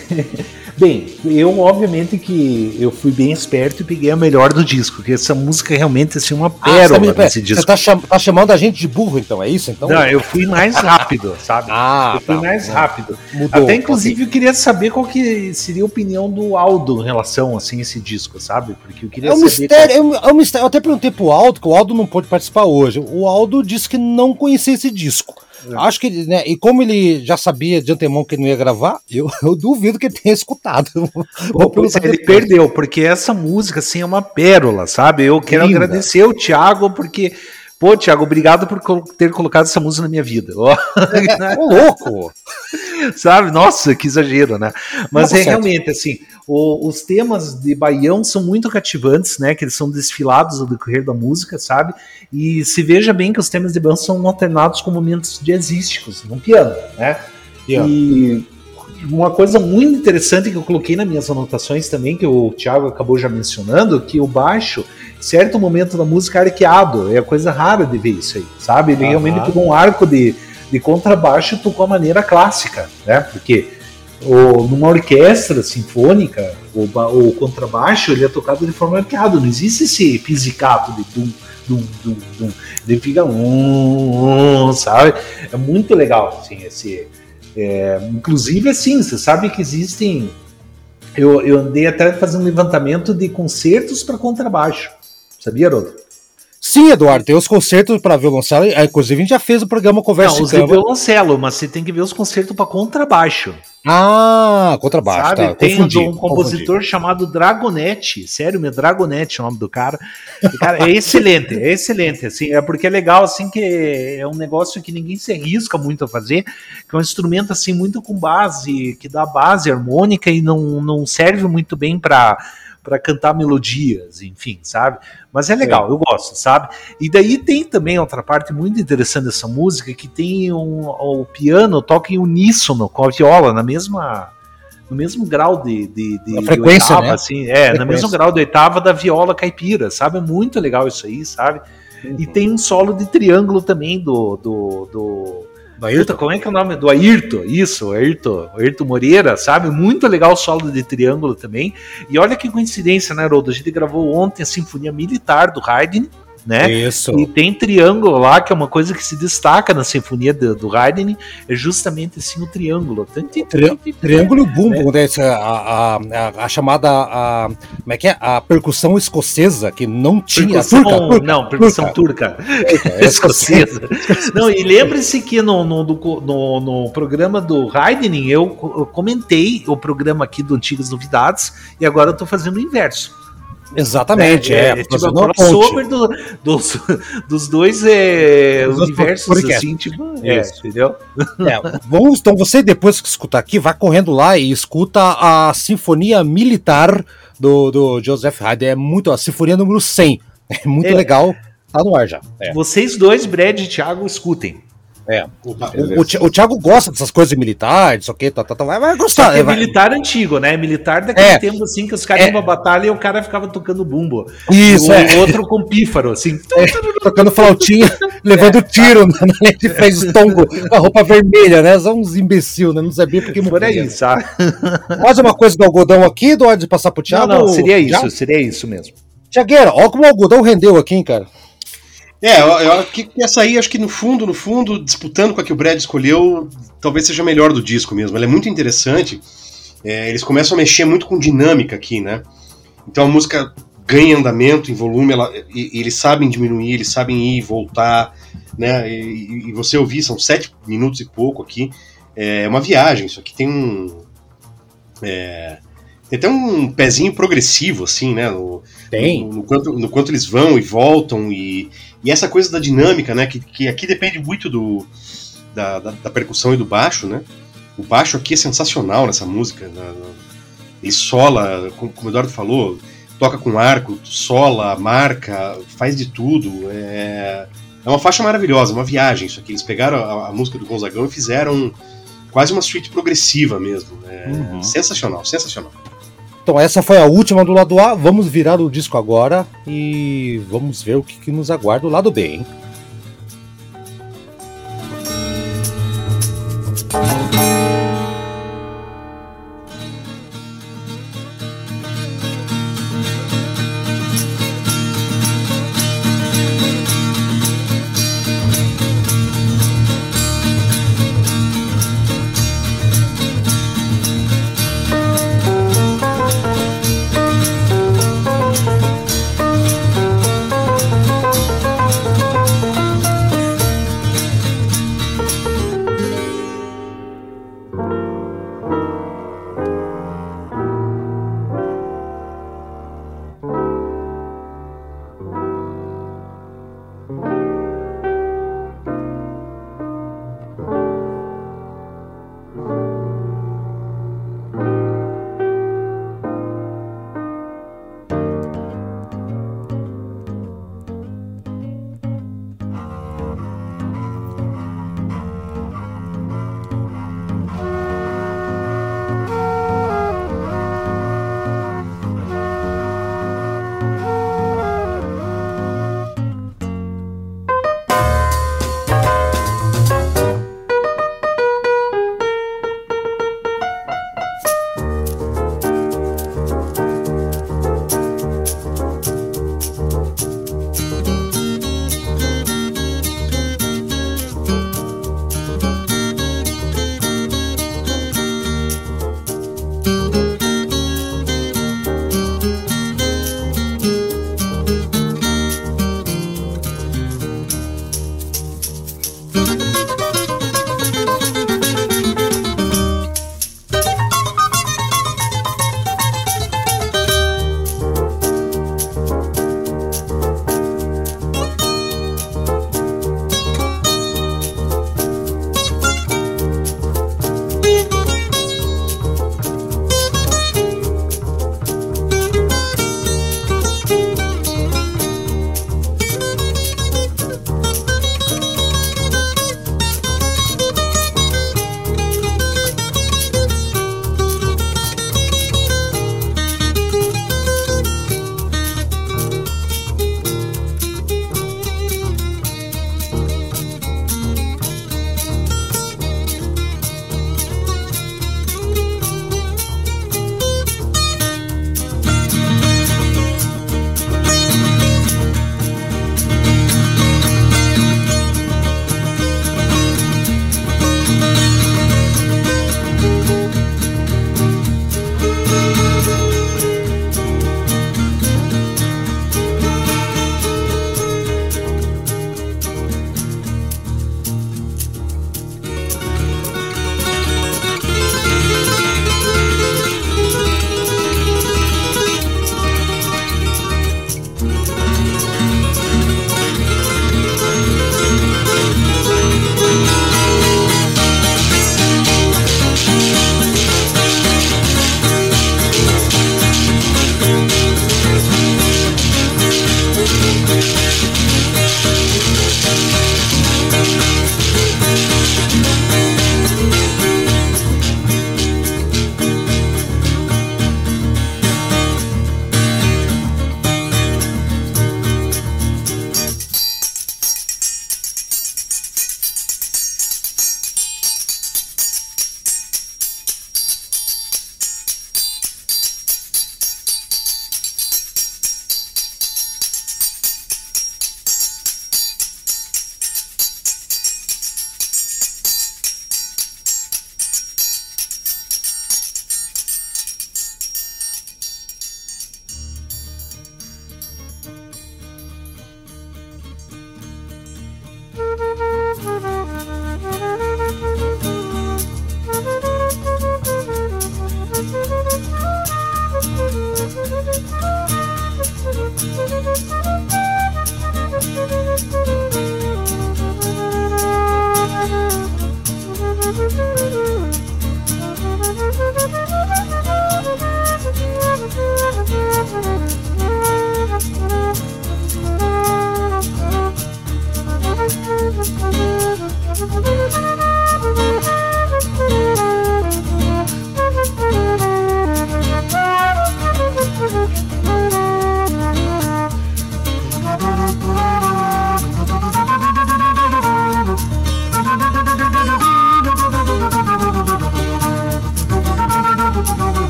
Bem, eu obviamente que eu fui bem esperto e peguei a melhor do disco, porque essa música realmente assim, uma Ah, você, tá, pérola me- pera, nesse você disco. tá, cham- tá chamando a gente de burro, então, é isso? Então, Não, eu fui mais rápido, sabe? Ah, eu fui tá. mais rápido. mudou. Até inclusive eu queria saber qual que seria a opinião do Aldo em relação assim a esse disco, sabe? Porque eu queria É um saber mistério, é um, é um mistério. Eu até perguntei pro Aldo, que o Aldo não pôde participar hoje. O Aldo disse que não conhecia esse disco. É. Acho que, né, e como ele já sabia de antemão que ele não ia gravar, eu, eu duvido que ele tenha escutado. Pô, pois é, ele depois. perdeu, porque essa música assim é uma pérola, sabe? Eu quero Linda. agradecer o Thiago, porque, pô, Thiago, obrigado por ter colocado essa música na minha vida. Ó, Ô, louco! sabe? Nossa, que exagero, né? Mas Não, é realmente assim, o- os temas de Baião são muito cativantes, né? Que eles são desfilados no decorrer da música, sabe? E se veja bem que os temas de Baião são alternados com momentos jazzísticos no piano, né? Piano. E uma coisa muito interessante que eu coloquei nas minhas anotações também, que o Thiago acabou já mencionando, que o baixo, certo momento da música, é arqueado. É coisa rara de ver isso aí, sabe? Ele realmente pegou um arco de, de contrabaixo tocou a maneira clássica, né? Porque o, numa orquestra sinfônica, o, o contrabaixo ele é tocado de forma arqueada, não existe esse pizzicato de dum, dum, dum, dum. Ele fica um, um, sabe? É muito legal, assim, esse... é, inclusive, assim, você sabe que existem... Eu, eu andei até fazendo um levantamento de concertos para contrabaixo. Sabia, Haroldo? Sim, Eduardo, tem os concertos para violoncelo. ah, Inclusive, a gente já fez o programa Conversa Não, os de Câmara. violoncelo, mas você tem que ver os concertos para contrabaixo. Ah, contrabaixo, sabe? tá. Tem confundi, um compositor chamado Dragonetti, sério, meu Dragonetti é o nome do cara. E, cara, é excelente, é excelente, assim, é porque é legal, assim, que é um negócio que ninguém se arrisca muito a fazer, que é um instrumento, assim, muito com base, que dá base harmônica e não, não serve muito bem para para cantar melodias, enfim, sabe? Mas é legal, eu gosto, sabe? E daí tem também outra parte muito interessante dessa música que tem um, o piano toca em uníssono com a viola na mesma no mesmo grau de, de, de, frequência, oitava, né? assim, é, no mesmo grau de oitava da viola caipira, sabe? É muito legal isso aí, sabe? Uhum. E tem um solo de triângulo também do. do, do Do Ayrton. Como é que é o nome? Do Ayrton, isso, Ayrton, Ayrton Moreira, sabe? Muito legal o solo de triângulo também. E olha que coincidência, né, Rodo? A gente gravou ontem a Sinfonia Militar do Haydn, né? Isso. E tem triângulo lá, que é uma coisa que se destaca na sinfonia do, do Haydn, é justamente assim o triângulo. Tri- Triângulo e bumbo, né? A, a, a, chamada. A, como é que é? A percussão escocesa, que não tinha. Percussão, turca, turca, não, percussão turca. é Escocesa. Não, e lembre-se que no, no, no, no programa do Haydn eu, eu comentei o programa aqui do Antigas Novidades e agora eu tô fazendo o inverso. Exatamente, é. tipo, fazendo um uma ponte. crossover do- dos, dos dois é, Dos universos, podcasts. assim, tipo, é, entendeu? É, vamos, então você depois que escutar aqui, vai correndo lá e escuta a Sinfonia Militar do, do Joseph Haydn. É muito, a Sinfonia número 100. É muito É. legal. Tá no ar já. É. Vocês dois, Brad e Thiago, escutem. É. O, o o Thiago gosta dessas coisas militares, isso aqui, tá, tá, tá, vai, vai Só gostar. que é vai- militar antigo, né? Militar daquele É. tempo, assim, que os caras É. iam pra batalha e o cara ficava tocando bumbo. Isso, o é. outro com pífaro, assim. Tocando flautinha, levando tiro na na linha de fez estongo com a roupa vermelha, né? São uns imbecil, né? Não sabia porque Por aí, sabe? Mais uma coisa do algodão aqui, do hora de passar pro Não, Thiago? não, seria isso, Já? seria isso mesmo. Tiagueira, olha como o algodão rendeu aqui, hein, cara. É, eu, acho que essa aí, acho que no fundo, no fundo, disputando com a que o Brad escolheu, talvez seja a melhor do disco mesmo. Ela é muito interessante. É, eles começam a mexer muito com dinâmica aqui, né? Então a música ganha andamento em volume, ela, e, e eles sabem diminuir, eles sabem ir voltar, né? E, e você ouvir, são sete minutos e pouco aqui. É uma viagem, isso aqui tem um. é, tem até um pezinho progressivo, assim, né? No, Tem. no, no quanto, no quanto eles vão e voltam e, e essa coisa da dinâmica, né? Que, que aqui depende muito do, da, da, da percussão e do baixo, né? O baixo aqui é sensacional nessa música. né? Ele sola, como, como o Eduardo falou, toca com arco, sola, marca, faz de tudo. É, é uma faixa maravilhosa, uma viagem isso aqui. Eles pegaram a, a música do Gonzagão e fizeram quase uma suíte progressiva mesmo. É, Uhum. Sensacional, sensacional. Então essa foi a última do lado A. Vamos virar o disco agora e vamos ver o que, que nos aguarda do lado B, hein?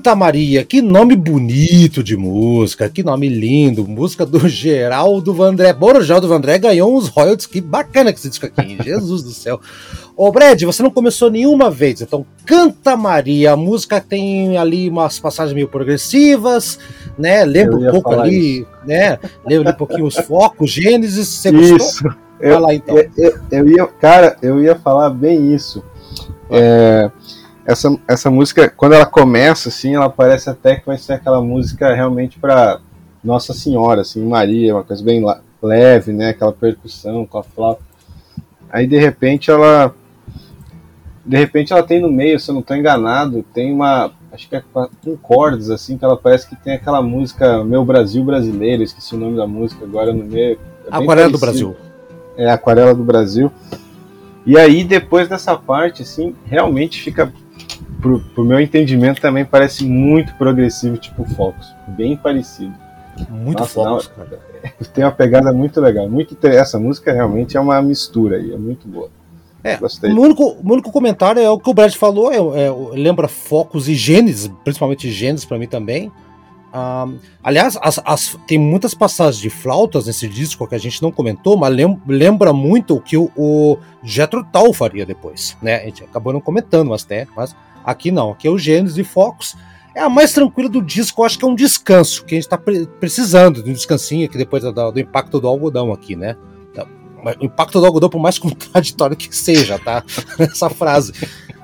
Santa Maria, que nome bonito de música, que nome lindo. Música do Geraldo Vandré. Bom, o Geraldo Vandré ganhou uns royalties, que bacana que esse disco aqui, Jesus do céu. Ô Brad, você não começou nenhuma vez, então Canta Maria, a música tem ali umas passagens meio progressivas, né? Lembra um pouco ali, isso. né? Lembra um pouquinho os focos, Gênesis, você gostou? Isso. Eu, lá, então. eu, eu, eu, ia, cara, eu ia falar bem isso. É, essa, essa música, quando ela começa, assim, ela parece até que vai ser aquela música realmente para Nossa Senhora, assim, Maria, uma coisa bem leve, né? Aquela percussão com a flauta. Aí de repente ela. De repente ela tem no meio, se eu não estou enganado, tem uma. Acho que é com cordas, assim, que ela parece que tem aquela música Meu Brasil Brasileiro, esqueci o nome da música agora no meio. É Aquarela do Brasil. É, Aquarela do Brasil. E aí, depois dessa parte, assim, realmente fica pro, pro meu entendimento, também parece muito progressivo, tipo Focus. Bem parecido. Muito Nossa, Focus, não, cara. Tem uma pegada muito legal. Muito, essa música realmente é uma mistura aí, é muito boa. É, Gostei. O único, o único comentário é o que o Brad falou, é, é, lembra Focus e Gênesis, principalmente Gênesis para mim também. Aliás, as, as, tem muitas passagens de flautas nesse disco que a gente não comentou, mas lembra muito o que o, o Jethro Tull faria depois, né? A gente acabou não comentando, mas, né, mas Aqui não, aqui é o Gênesis e Focus. É a mais tranquila do disco, eu acho que é um descanso, que a gente está pre precisando de um descansinho aqui depois do, do, impacto do algodão aqui, né? O impacto do algodão, por mais contraditório que seja, tá? Essa frase.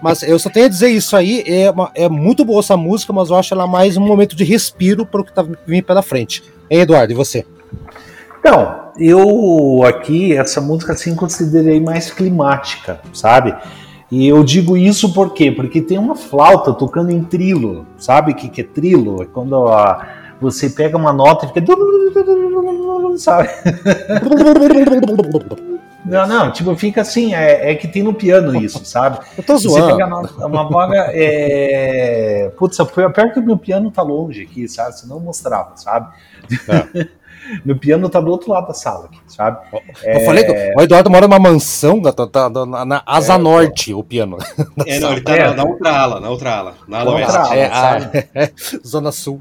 Mas eu só tenho a dizer isso aí, é, uma- é muito boa essa música, mas eu acho ela mais um momento de respiro para o que tá vindo pela frente. Hein, Eduardo, e você? Então, eu aqui, essa música assim, considerei mais climática, sabe? E eu digo isso por quê? Porque tem uma flauta tocando em trilo, sabe o que, que é trilo? É quando a- você pega uma nota e fica. Sabe? Não, não, tipo, fica assim, é, é que tem no piano isso, sabe? Eu tô Você zoando. pega na- uma vaga. É... Putz, foi pior que o meu piano tá longe aqui, sabe? Senão eu mostrava, sabe? meu piano tá do outro lado da sala aqui, sabe? Eu falei que o Eduardo mora numa mansão da- na, na Asa Norte, o piano. É, não, ele tá na, na outra ala, na outra ala. Na ala Na outra ala. É, a- Zona Sul.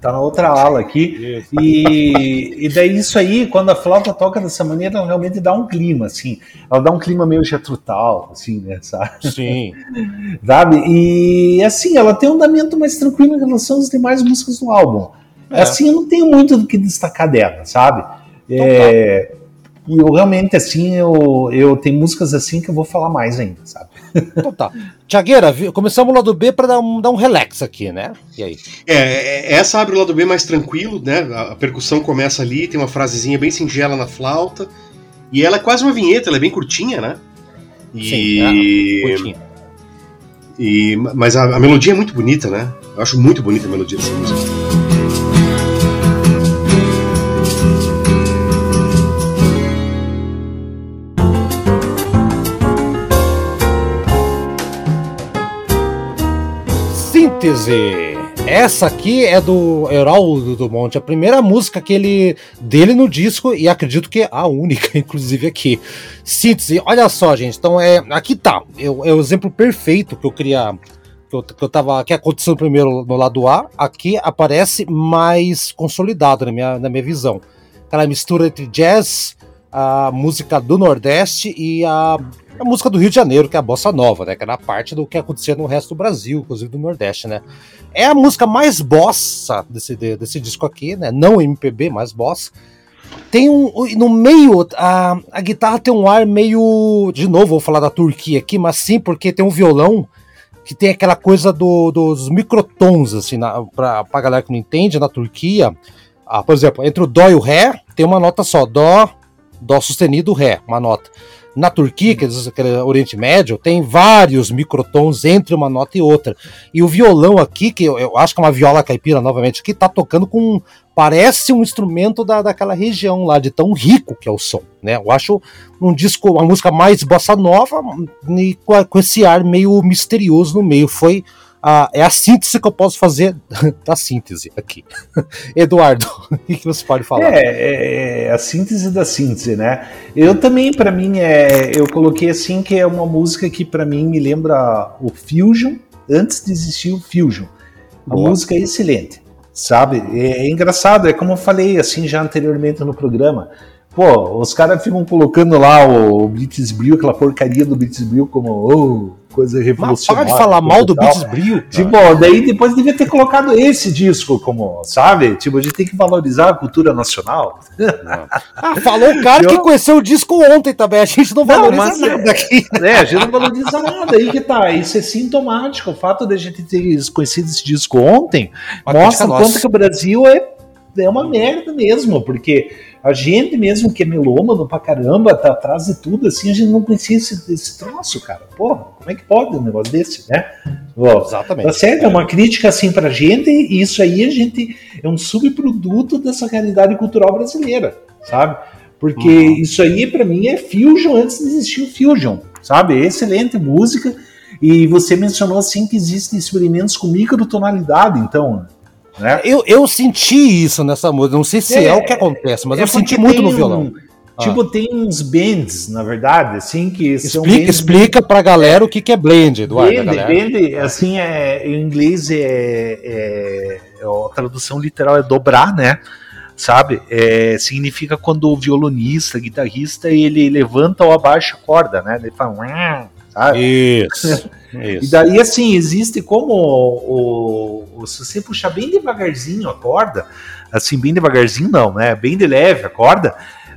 Tá na outra ala aqui. E, e daí isso aí, quando a flauta toca dessa maneira, ela realmente dá um clima, assim. Ela dá um clima meio getrutal, assim, né, sabe? Sim. sabe? E assim, ela tem um andamento mais tranquilo em relação às demais músicas do álbum. É. Assim, eu não tenho muito do que destacar dela, sabe? É, E eu realmente, assim, eu, eu tenho músicas assim que eu vou falar mais ainda, sabe? Então tá. Tiagueira, começamos o lado B para dar um, dar um relax aqui, né? E aí? É, é, essa abre o lado B mais tranquilo, né? A, a percussão começa ali, tem uma frasezinha bem singela na flauta. E ela é quase uma vinheta, ela é bem curtinha, né? E, Curtinho. e, mas a, a melodia é muito bonita, né? Eu acho muito bonita a melodia dessa música. Síntese. Essa aqui é do Heraldo do Monte, a primeira música que ele dele no disco e acredito que é a única, inclusive aqui. Síntese. Olha só, gente. Então é aqui tá. Eu- é o exemplo perfeito que eu queria que eu, que eu tava que aconteceu primeiro no lado A. Aqui aparece mais consolidado na minha, na minha visão. Aquela mistura entre jazz, a música do Nordeste e a a música do Rio de Janeiro, que é a bossa nova, né? Que era parte do que acontecia no resto do Brasil, inclusive do Nordeste, né? É a música mais bossa desse, de- desse disco aqui, né? Não MPB, mais bossa. Tem um. No meio, a, a guitarra tem um ar meio. De novo, vou falar da Turquia aqui, mas sim porque tem um violão que tem aquela coisa do- dos microtons, assim, na, pra, pra galera que não entende, na Turquia. Ah, por exemplo, entre o Dó e o Ré, tem uma nota só: Dó, Dó sustenido, Ré, uma nota. Na Turquia, que é aquele Oriente Médio, tem vários microtons entre uma nota e outra. E o violão aqui, que eu, eu acho que é uma viola caipira novamente, que tá tocando com. Parece um instrumento da, daquela região lá, de tão rico que é o som. Né? Eu acho um disco, uma música mais bossa nova, e com, com esse ar meio misterioso no meio. Foi. A- é a síntese que eu posso fazer da síntese aqui. Eduardo, o que você pode falar? É, é a síntese da síntese, né? Eu também, pra mim, é, eu coloquei assim que é uma música que pra mim me lembra o Fusion, antes de existir o Fusion. A Boa. música é excelente, sabe? É, é engraçado, é como eu falei assim já anteriormente no programa. Pô, os caras ficam colocando lá o Blitzbrio, aquela porcaria do Blitzbrio como oh, coisa Mas revolucionária. pode falar mal do coisa e tal. Beats Brio? Tipo, daí depois devia ter colocado esse disco como, sabe? Tipo, a gente tem que valorizar a cultura nacional. Ah, falou o cara que Eu- conheceu o disco ontem também. A gente não valoriza mas nada aqui. É, a gente não valoriza nada aí que tá. Isso é sintomático. O fato de a gente ter conhecido esse disco ontem mostra o quanto que o Brasil é, é uma merda mesmo, porque a gente mesmo que é melômano pra caramba, tá atrás de tudo, assim, a gente não conhecia esse, esse troço, cara. Porra, como é que pode um negócio desse, né? Ó, Exatamente. Tá certo? É uma crítica assim pra gente, e isso aí a gente é um subproduto dessa realidade cultural brasileira, sabe? Porque Uhum. isso aí pra mim é fusion antes de existir o fusion, sabe? É excelente música. E você mencionou assim que existem experimentos com microtonalidade, então, né? Eu, eu senti isso nessa música. Não sei se é, É, o que acontece, mas É eu senti porque muito no um- violão. Ah. Tipo, tem uns bands, na verdade, assim, que Explica, bands explica pra galera o que, que é blend, Eduardo. Galera. band, assim, é, em inglês é, é- é- a tradução literal é dobrar, né? Sabe? É, significa quando o violonista, guitarrista, ele levanta ou abaixa a corda, né? Ele fala, sabe? Isso. E Isso. daí, assim, existe como o, o- se você puxar bem devagarzinho a corda, assim, bem devagarzinho não, né? Bem de leve a corda,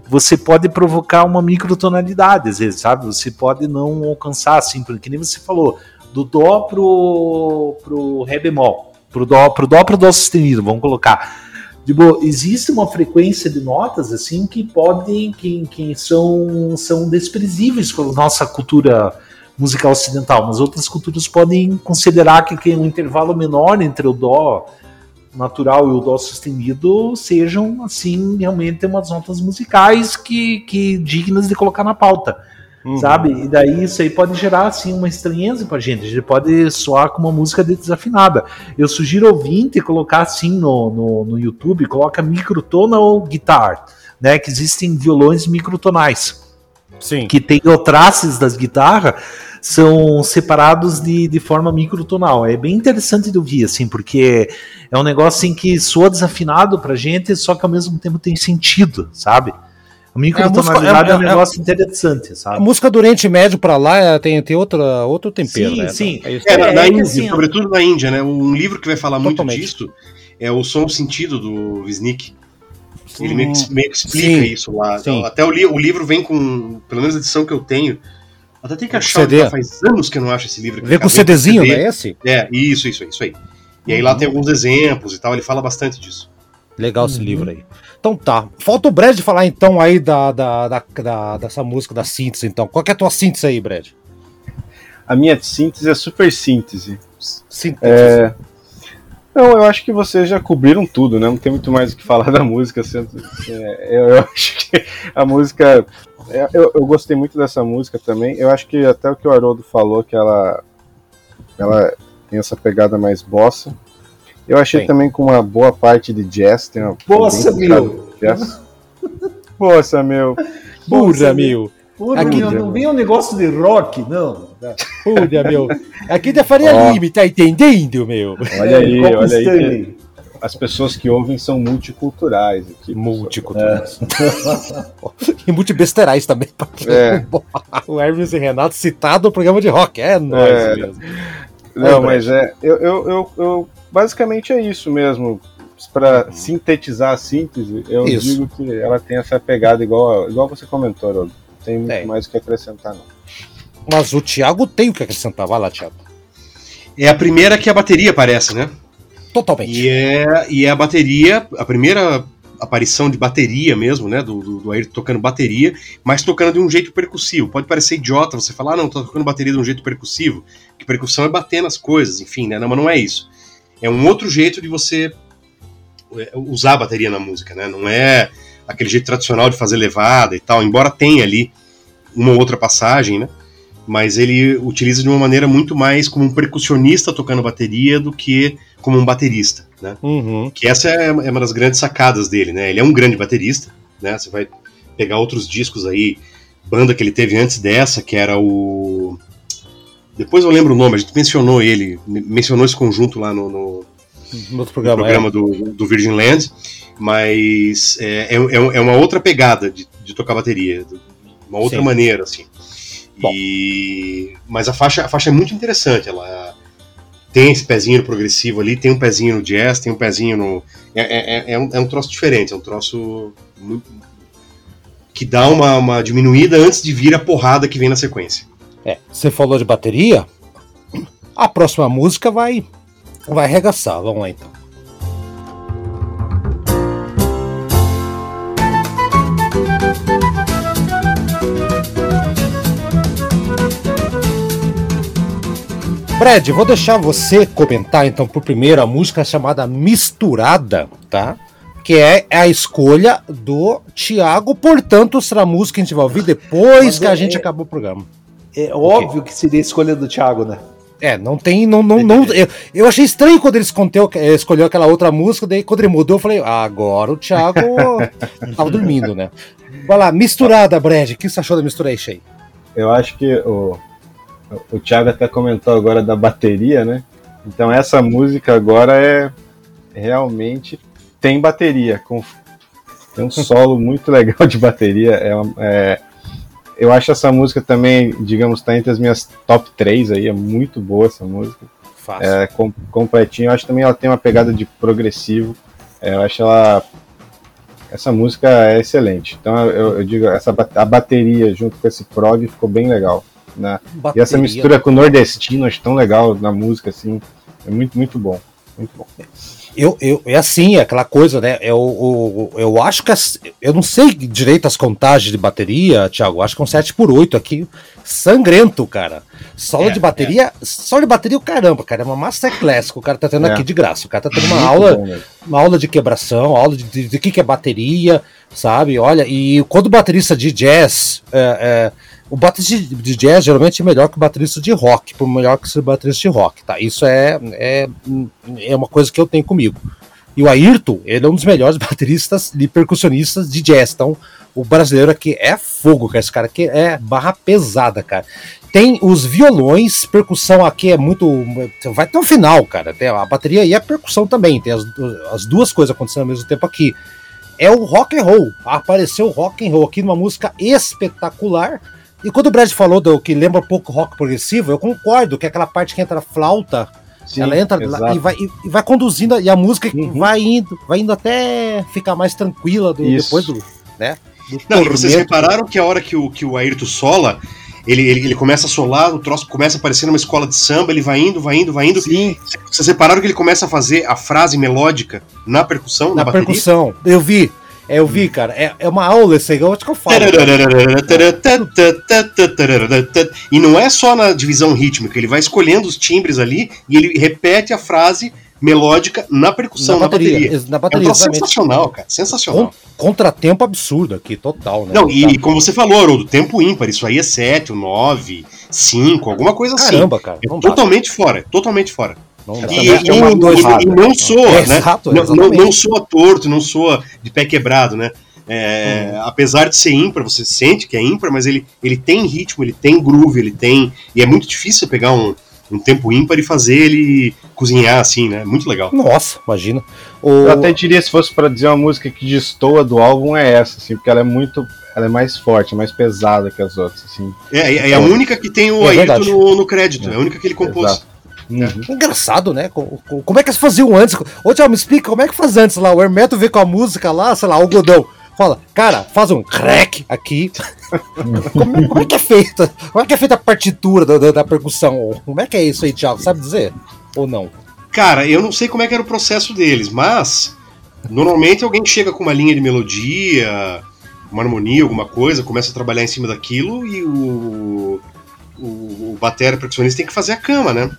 você pode provocar uma microtonalidade, às vezes, sabe? Você pode não alcançar, assim, porque nem você falou, do dó pro pro ré bemol, pro dó pro dó pro dó sustenido, vamos colocar. Tipo, existe uma frequência de notas assim que podem que, que são são desprezíveis pela nossa cultura musical ocidental, mas outras culturas podem considerar que, que um intervalo menor entre o dó natural e o dó sustenido sejam assim realmente umas notas musicais que, que dignas de colocar na pauta. Uhum. Sabe? E daí isso aí pode gerar assim uma estranheza pra gente. A gente pode soar com uma música desafinada. Eu sugiro ouvinte colocar assim no, no, no YouTube, coloca microtonal guitar, né? Que existem violões microtonais. Sim. Que tem o traços das guitarras são separados de, de forma microtonal. É bem interessante de ouvir, assim, porque é um negócio assim, que soa desafinado pra gente, só que ao mesmo tempo tem sentido, sabe? A microtonalidade é, é, é um negócio é, interessante, sabe? A música do Oriente Médio para lá é, tem, tem outra, outro tempero, sim, né? Sim, é, na, na Índia, assim, sobretudo na Índia, né? Um livro que vai falar Totalmente. muito disso é o Som Sentido do Wisnik. Ele meio que, meio que explica sim, isso lá. Sim. Até o, li o livro vem com, pelo menos a edição que eu tenho, até tem que achar, CD. faz anos que eu não acho esse livro. Vem com CDzinho, CD. não é esse? É, isso, isso, isso aí. E aí lá tem alguns exemplos e tal, ele fala bastante disso. Legal esse uhum. livro aí. Então tá. Falta o Brad falar então aí da, da, da, da, dessa música da síntese, então. Qual é a tua síntese aí, Brad? A minha síntese é super síntese. Síntese. É... Não, eu acho que vocês já cobriram tudo, né? Não tem muito mais o que falar da música. Assim, é, eu acho que a música. É, eu, eu gostei muito dessa música também. Eu acho que até o que o Haroldo falou, que ela, ela tem essa pegada mais bossa. Eu achei Sim. também com uma boa parte de jazz. Tem uma bossa, meu! Jazz. bossa, meu! Burra, meu! Porra, aqui, meu, não vem um negócio de rock, não. Porra, meu. Aqui da Faria oh. Lime, tá entendendo, meu? Olha aí, é, olha aí. As pessoas que ouvem são multiculturais. Aqui, multiculturais. É. e multibesterais também. É. O Hermes e Renato citado no programa de rock. É nóis é. mesmo. Não, mas é. Eu, eu, eu, eu, basicamente é isso mesmo. Para uhum. sintetizar a síntese, eu isso. digo que ela tem essa pegada igual, igual você comentou, Não tem muito é. mais o que acrescentar, não. Mas o Thiago tem o que acrescentar. Vai lá, Thiago. É a primeira que a bateria aparece, né? Totalmente. E é, e é a bateria, a primeira aparição de bateria mesmo, né? Do, do, do Ayrton tocando bateria, mas tocando de um jeito percussivo. Pode parecer idiota você falar, ah, não, tô tocando bateria de um jeito percussivo, que percussão é bater nas coisas, enfim, né? Não, mas não é isso. É um outro jeito de você é, usar a bateria na música, né? Não é aquele jeito tradicional de fazer levada e tal, embora tenha ali uma ou outra passagem, né? Mas ele utiliza de uma maneira muito mais como um percussionista tocando bateria do que como um baterista, né? Uhum. Que essa é, é uma das grandes sacadas dele, né? Ele é um grande baterista, né? Você vai pegar outros discos aí, banda que ele teve antes dessa, que era o depois eu lembro o nome, a gente mencionou ele, mencionou esse conjunto lá no, no, no programa, no programa é. do, do Virgin Land, mas é, é, é, uma outra pegada de, de tocar bateria, uma outra Sim. maneira, assim. E, mas a faixa, a faixa é muito interessante, ela tem esse pezinho progressivo ali, tem um pezinho no jazz, tem um pezinho no. É, é, é, é um, é um troço diferente, é um troço muito, que dá uma, uma diminuída antes de vir a porrada que vem na sequência. É, você falou de bateria, a próxima música vai vai arregaçar. Vamos lá então. Brad, vou deixar você comentar então por primeiro a música chamada Misturada, tá? Que é a escolha do Thiago, portanto será a música que a gente vai ouvir depois Mas que a é, gente acabou o programa. É óbvio que seria a escolha do Thiago, né? É, não tem. Não, não, não, eu, eu achei estranho quando ele escolheu, eh, escolheu aquela outra música, daí quando ele mudou, eu falei, ah, agora o Thiago tava dormindo, né? Vai lá, misturada, Brad. O que você achou da misturation aí? Eu acho que o, o Thiago até comentou agora da bateria, né? Então essa música agora é realmente tem bateria, com, tem um solo muito legal de bateria. É, é eu acho essa música também, digamos, tá entre as minhas top 3 aí, é muito boa essa música. Fácil. É com, completinho. Eu acho também ela tem uma pegada de progressivo. É, eu acho ela. Essa música é excelente. Então eu, eu digo, essa, a bateria junto com esse prog ficou bem legal. Na, e Bateria. essa mistura com o nordestino, acho tão legal na música, assim. É muito, muito bom. Muito bom. Eu, eu, é assim, é aquela coisa, né? Eu, eu, eu acho que. as- eu não sei direito as contagens de bateria, Thiago. Acho que é um 7 por 8 aqui. Sangrento, cara. Solo É, de bateria. Solo de bateria, o caramba, cara. É uma masterclass que o cara tá tendo É. aqui de graça. O cara tá tendo uma Muito aula, bom uma aula de quebração, aula de, de, de que, que é bateria, sabe? Olha, e quando o baterista de jazz. é, é, o baterista de, jazz geralmente é melhor que o baterista de rock, por melhor que o baterista de rock, tá? Isso é, é, é uma coisa que eu tenho comigo. E o Ayrton, ele é um dos melhores bateristas e percussionistas de jazz. Então, o brasileiro aqui é fogo, cara. Esse cara aqui é barra pesada, cara. Tem os violões, percussão aqui é muito. Vai até o final, cara. Tem a bateria e a percussão também. Tem as, as duas coisas acontecendo ao mesmo tempo aqui. É o rock and roll. Apareceu o rock and roll aqui numa música espetacular. E quando o Brad falou do que lembra um pouco rock progressivo, eu concordo que é aquela parte que entra a flauta, Sim, ela entra exato. e vai, e, vai conduzindo, e a música Uhum. vai indo, vai indo até ficar mais tranquila do, depois do. Né, do Não, e vocês repararam que a hora que o, que o Ayrton sola, ele, ele, ele começa a solar, o troço começa a aparecer numa escola de samba, ele vai indo, vai indo, vai indo. Sim, Vocês repararam que ele começa a fazer a frase melódica na percussão, na, na bateria? percussão. Eu vi, é, eu vi, cara. É, é uma aula esse aí, eu acho que eu falo. E não é só na divisão rítmica, ele vai escolhendo os timbres ali e ele repete a frase melódica na percussão, na na bateria. bateria. Na É um bateria, troço exatamente. sensacional, cara. Sensacional. Contratempo absurdo aqui, total, né? Não, e Tá. como você falou, Haroldo, tempo ímpar, isso aí é 7, 9, 5, alguma coisa assim. Caramba, cara. É Não dá, totalmente fora, totalmente fora. Não dá. E, e- é uma e- dois e- e não soa, É, né? exato, não, não, soa torto, não soa de pé quebrado, né? É, Apesar de ser ímpar, você sente que é ímpar, mas ele, ele tem ritmo, ele tem groove, ele tem. E é muito difícil pegar um, um tempo ímpar e fazer ele cozinhar assim, né? Muito legal. Nossa, imagina. O... eu até diria, se fosse pra dizer uma música que destoa do álbum, é essa, assim, porque ela é muito. Ela é mais forte, é mais pesada que as outras, assim. É, é a única que tem o É Ayrton no, no crédito, é a única que ele compôs. Exato. Uhum. Engraçado, né? Co- co- Como é que eles faziam antes? Ô, Tchau, me explica como é que faz antes lá. O Hermeto vê com a música lá, sei lá, o algodão. Fala, cara, faz um crack aqui. como, é- como é que é feita? Como é que é feita a partitura da, da- da percussão? Como é que é isso aí, Thiago? Sabe dizer? Ou não? Cara, eu não sei como é que era o processo deles, mas normalmente alguém chega com uma linha de melodia, uma harmonia, alguma coisa, começa a trabalhar em cima daquilo e o, o, o batera percussionista tem que fazer a cama, né?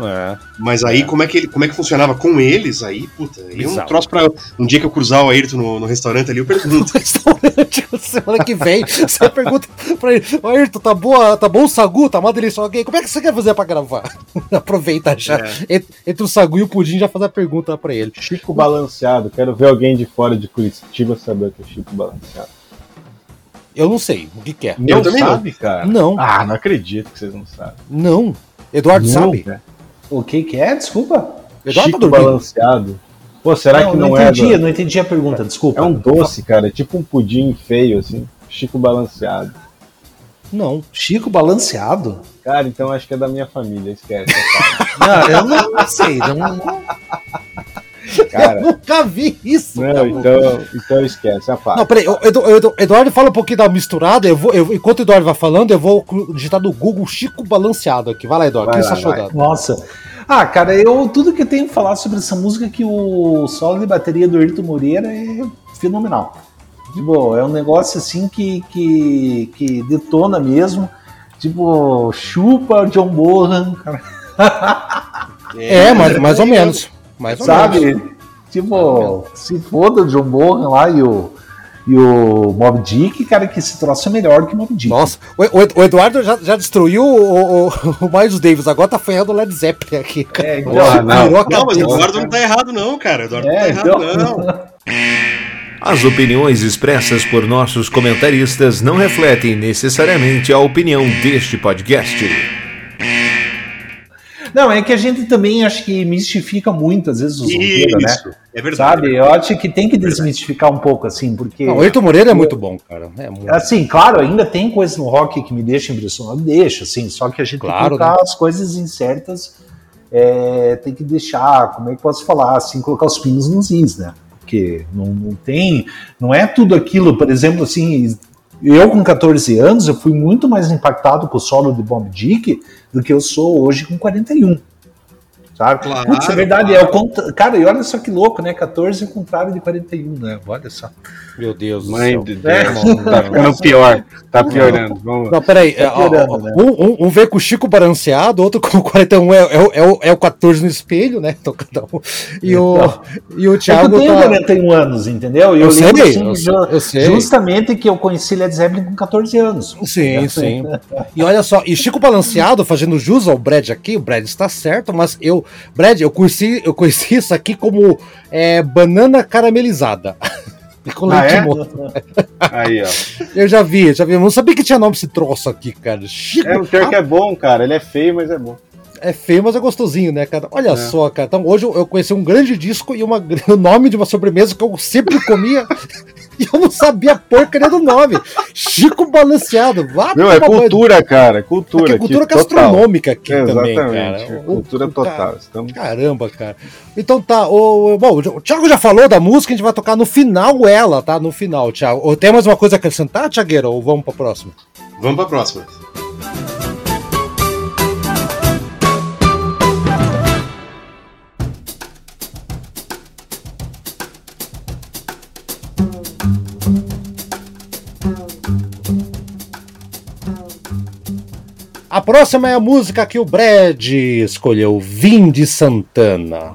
É. Mas aí como é que ele, como é que funcionava com eles? Aí, puta, aí é um troço pra um dia que eu cruzar o Ayrton no, no restaurante ali, eu pergunto. restaurante semana que vem. Você pergunta pra ele, ô Ayrton, tá, boa, tá bom o sagu? Tá uma delícia. Ok, como é que você quer fazer pra gravar? Aproveita já. Entre, entre o sagu e o pudim, já faz a pergunta pra ele. Chico Balanceado, quero ver alguém de fora de Curitiba saber o que é Chico Balanceado. Eu não sei o que, que é. Não também não. sabe, cara? Não, Ah, não acredito que vocês não sabem. não. Eduardo sabe? cara. O que que é? Desculpa. Eduardo Chico tá. Balanceado. Pô, será que não, não é? entendi, não entendi a pergunta, desculpa. É um doce, cara, é tipo um pudim feio, assim. Chico Balanceado. Não. Chico balanceado? Cara, então acho que é da minha família, esquece. Não, eu não, não sei. Não, não- Cara, Eu nunca vi isso. não, cara. então, então esquece, a parte. Não, peraí, o Edu- Edu- Eduardo fala um pouquinho da misturada. Eu vou, eu- enquanto o Eduardo vai falando, eu vou digitar no Google Chico balanceado aqui. Vai lá, Eduardo. O Vai que você lá, achou vai. dela? Nossa. Ah, cara, eu tudo que eu tenho que falar sobre essa música é que o solo de bateria do Ayrton Moreira é fenomenal. Tipo, é um negócio assim que, que, que detona mesmo. Tipo, chupa o John Bohan, cara, É, mais, mais ou menos. Mais ou menos. sabe? Tipo, se foda o John Bohan lá e o, e o Mob Dick, cara, que esse troço é melhor que o Mob Dick. Nossa, o, o- o Eduardo já, já destruiu o, o, o Miles Davis, agora tá ferrando o Led Zeppelin aqui. cara. É, então, Porra, não. Não, mas o. Eduardo não tá errado, não, cara. O Eduardo não tá É, errado, então- não. As opiniões expressas por nossos comentaristas não refletem necessariamente a opinião deste podcast. Não, é que a gente também acho que mistifica muito, às vezes, os roqueiros, né? Isso, é verdade. Sabe? Eu acho que tem que desmistificar um pouco, assim, porque. Não, o Ayrton Moreira é muito bom, cara. É muito. Assim, claro, ainda tem coisas no rock que me deixam impressionado, deixa, assim, só que a gente tem Claro, que colocar as coisas incertas, é, tem que deixar, como é que eu posso falar, assim, colocar os pinos nos is, né? Porque não, não tem, não é tudo aquilo, por exemplo, assim, Eu, com 14 anos, eu fui muito mais impactado com o solo de Bob Dick do que eu sou hoje com 41 sabe? Claro, Putz, é verdade, é o cont... cara, e olha só que louco, né? 14 é o contrário de 41, né? Olha só. Meu Deus Mãe do de céu. Deus, Não, tá ficando pior, tá piorando. Vamos. Não, peraí. Tá é, ó, piorando, ó, né? um, um, um veio com o Chico balanceado, outro com o 41 é, é, o- é, o, é o 14 no espelho, né? Então cada um. E o, Então. e o É Thiago. eu tenho tá- 41 anos, entendeu? E Eu sei, lembro, assim, eu sei, eu sei. justamente que eu conheci Led Zeppelin com 14 anos. Sim, sim. E olha só, e Chico Balanceado, fazendo jus ao Brad aqui, o Brad está certo, mas eu, Brad, eu conheci, eu conheci isso aqui como é, banana caramelizada. Com Ah, leite é? moço. Aí, ó. Eu já vi, já vi. Eu não sabia que tinha nome esse troço aqui, cara. Chico. É, o pior que é bom, cara. Ele é feio, mas é bom. É feio, mas é gostosinho, né, cara? Olha É. só, cara. Então, hoje eu eu conheci um grande disco e uma, o nome de uma sobremesa que eu sempre comia e eu não sabia a porcaria do nome. Chico Balanceado. Vá Meu, é banho. cultura, cara. Cultura. Aqui é cultura aqui, total. gastronômica aqui também, Exatamente. cara. Cultura o- total. Estamos... Caramba, cara. Então tá, o, bom, o Thiago já falou da música, a gente vai tocar no final ela, tá? No final, Thiago. Ou Tem mais uma coisa a acrescentar, Thiagueira, ou vamos pra próxima? Vamos pra próxima. A próxima é a música que o Brad escolheu, Vim de Santana.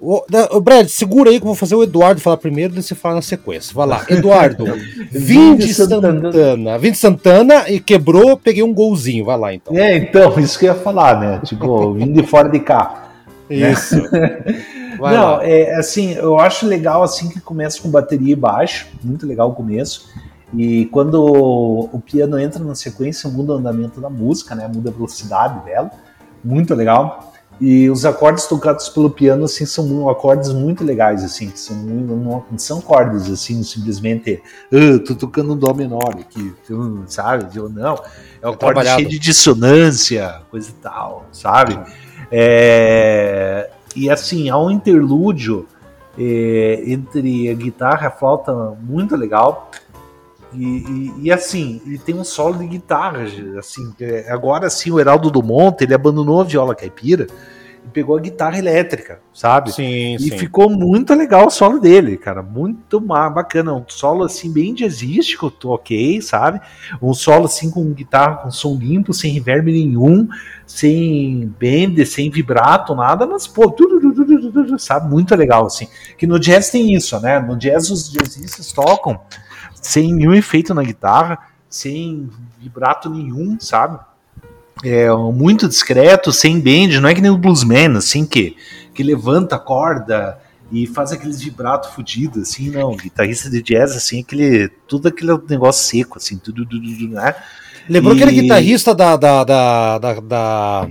O, Brad, segura aí que eu vou fazer o Eduardo falar primeiro e você fala na sequência. Vai lá, Eduardo. Vim de Santana. Vim de Santana e quebrou, peguei um golzinho. Vai lá então. É, então, isso que eu ia falar, né? Tipo, vindo de fora de cá. Isso. Vai Não, lá. é assim, eu acho legal assim que começa com bateria e baixo, muito legal o começo. E quando o piano entra na sequência, muda o andamento da música, né? Muda a velocidade dela, muito legal. E os acordes tocados pelo piano assim são acordes muito legais assim, que são não, são acordes assim simplesmente, ah, tô tocando um dó menor aqui, hum, sabe? Eu, Não, é um acorde trabalhado. cheio de dissonância, coisa e tal, sabe? É, e assim, há um interlúdio é, entre a guitarra e a flauta muito legal. E, e- e, assim, ele tem um solo de guitarra, assim, é- agora sim o Heraldo do Monte, ele abandonou a viola caipira e pegou a guitarra elétrica, sabe? Sim, E sim. ficou muito legal o solo dele, cara. Muito bacana. Um solo assim, bem jazzístico, ok, sabe? Um solo assim com guitarra com som limpo, sem reverb nenhum, sem bender, sem vibrato, nada, mas pô, tudo, sabe? Muito legal, assim. Que no jazz tem isso, né? No jazz os jazzistas tocam sem nenhum efeito na guitarra, sem vibrato nenhum, sabe? É muito discreto, sem bend, não é que nem o bluesman, assim, que, que levanta a corda e faz aqueles vibrato fudido, assim, não. Guitarrista de jazz, assim, aquele, tudo aquele negócio seco, assim, tudo, tudo, tudo né? Lembrou E- aquele guitarrista da. da, da, da, da,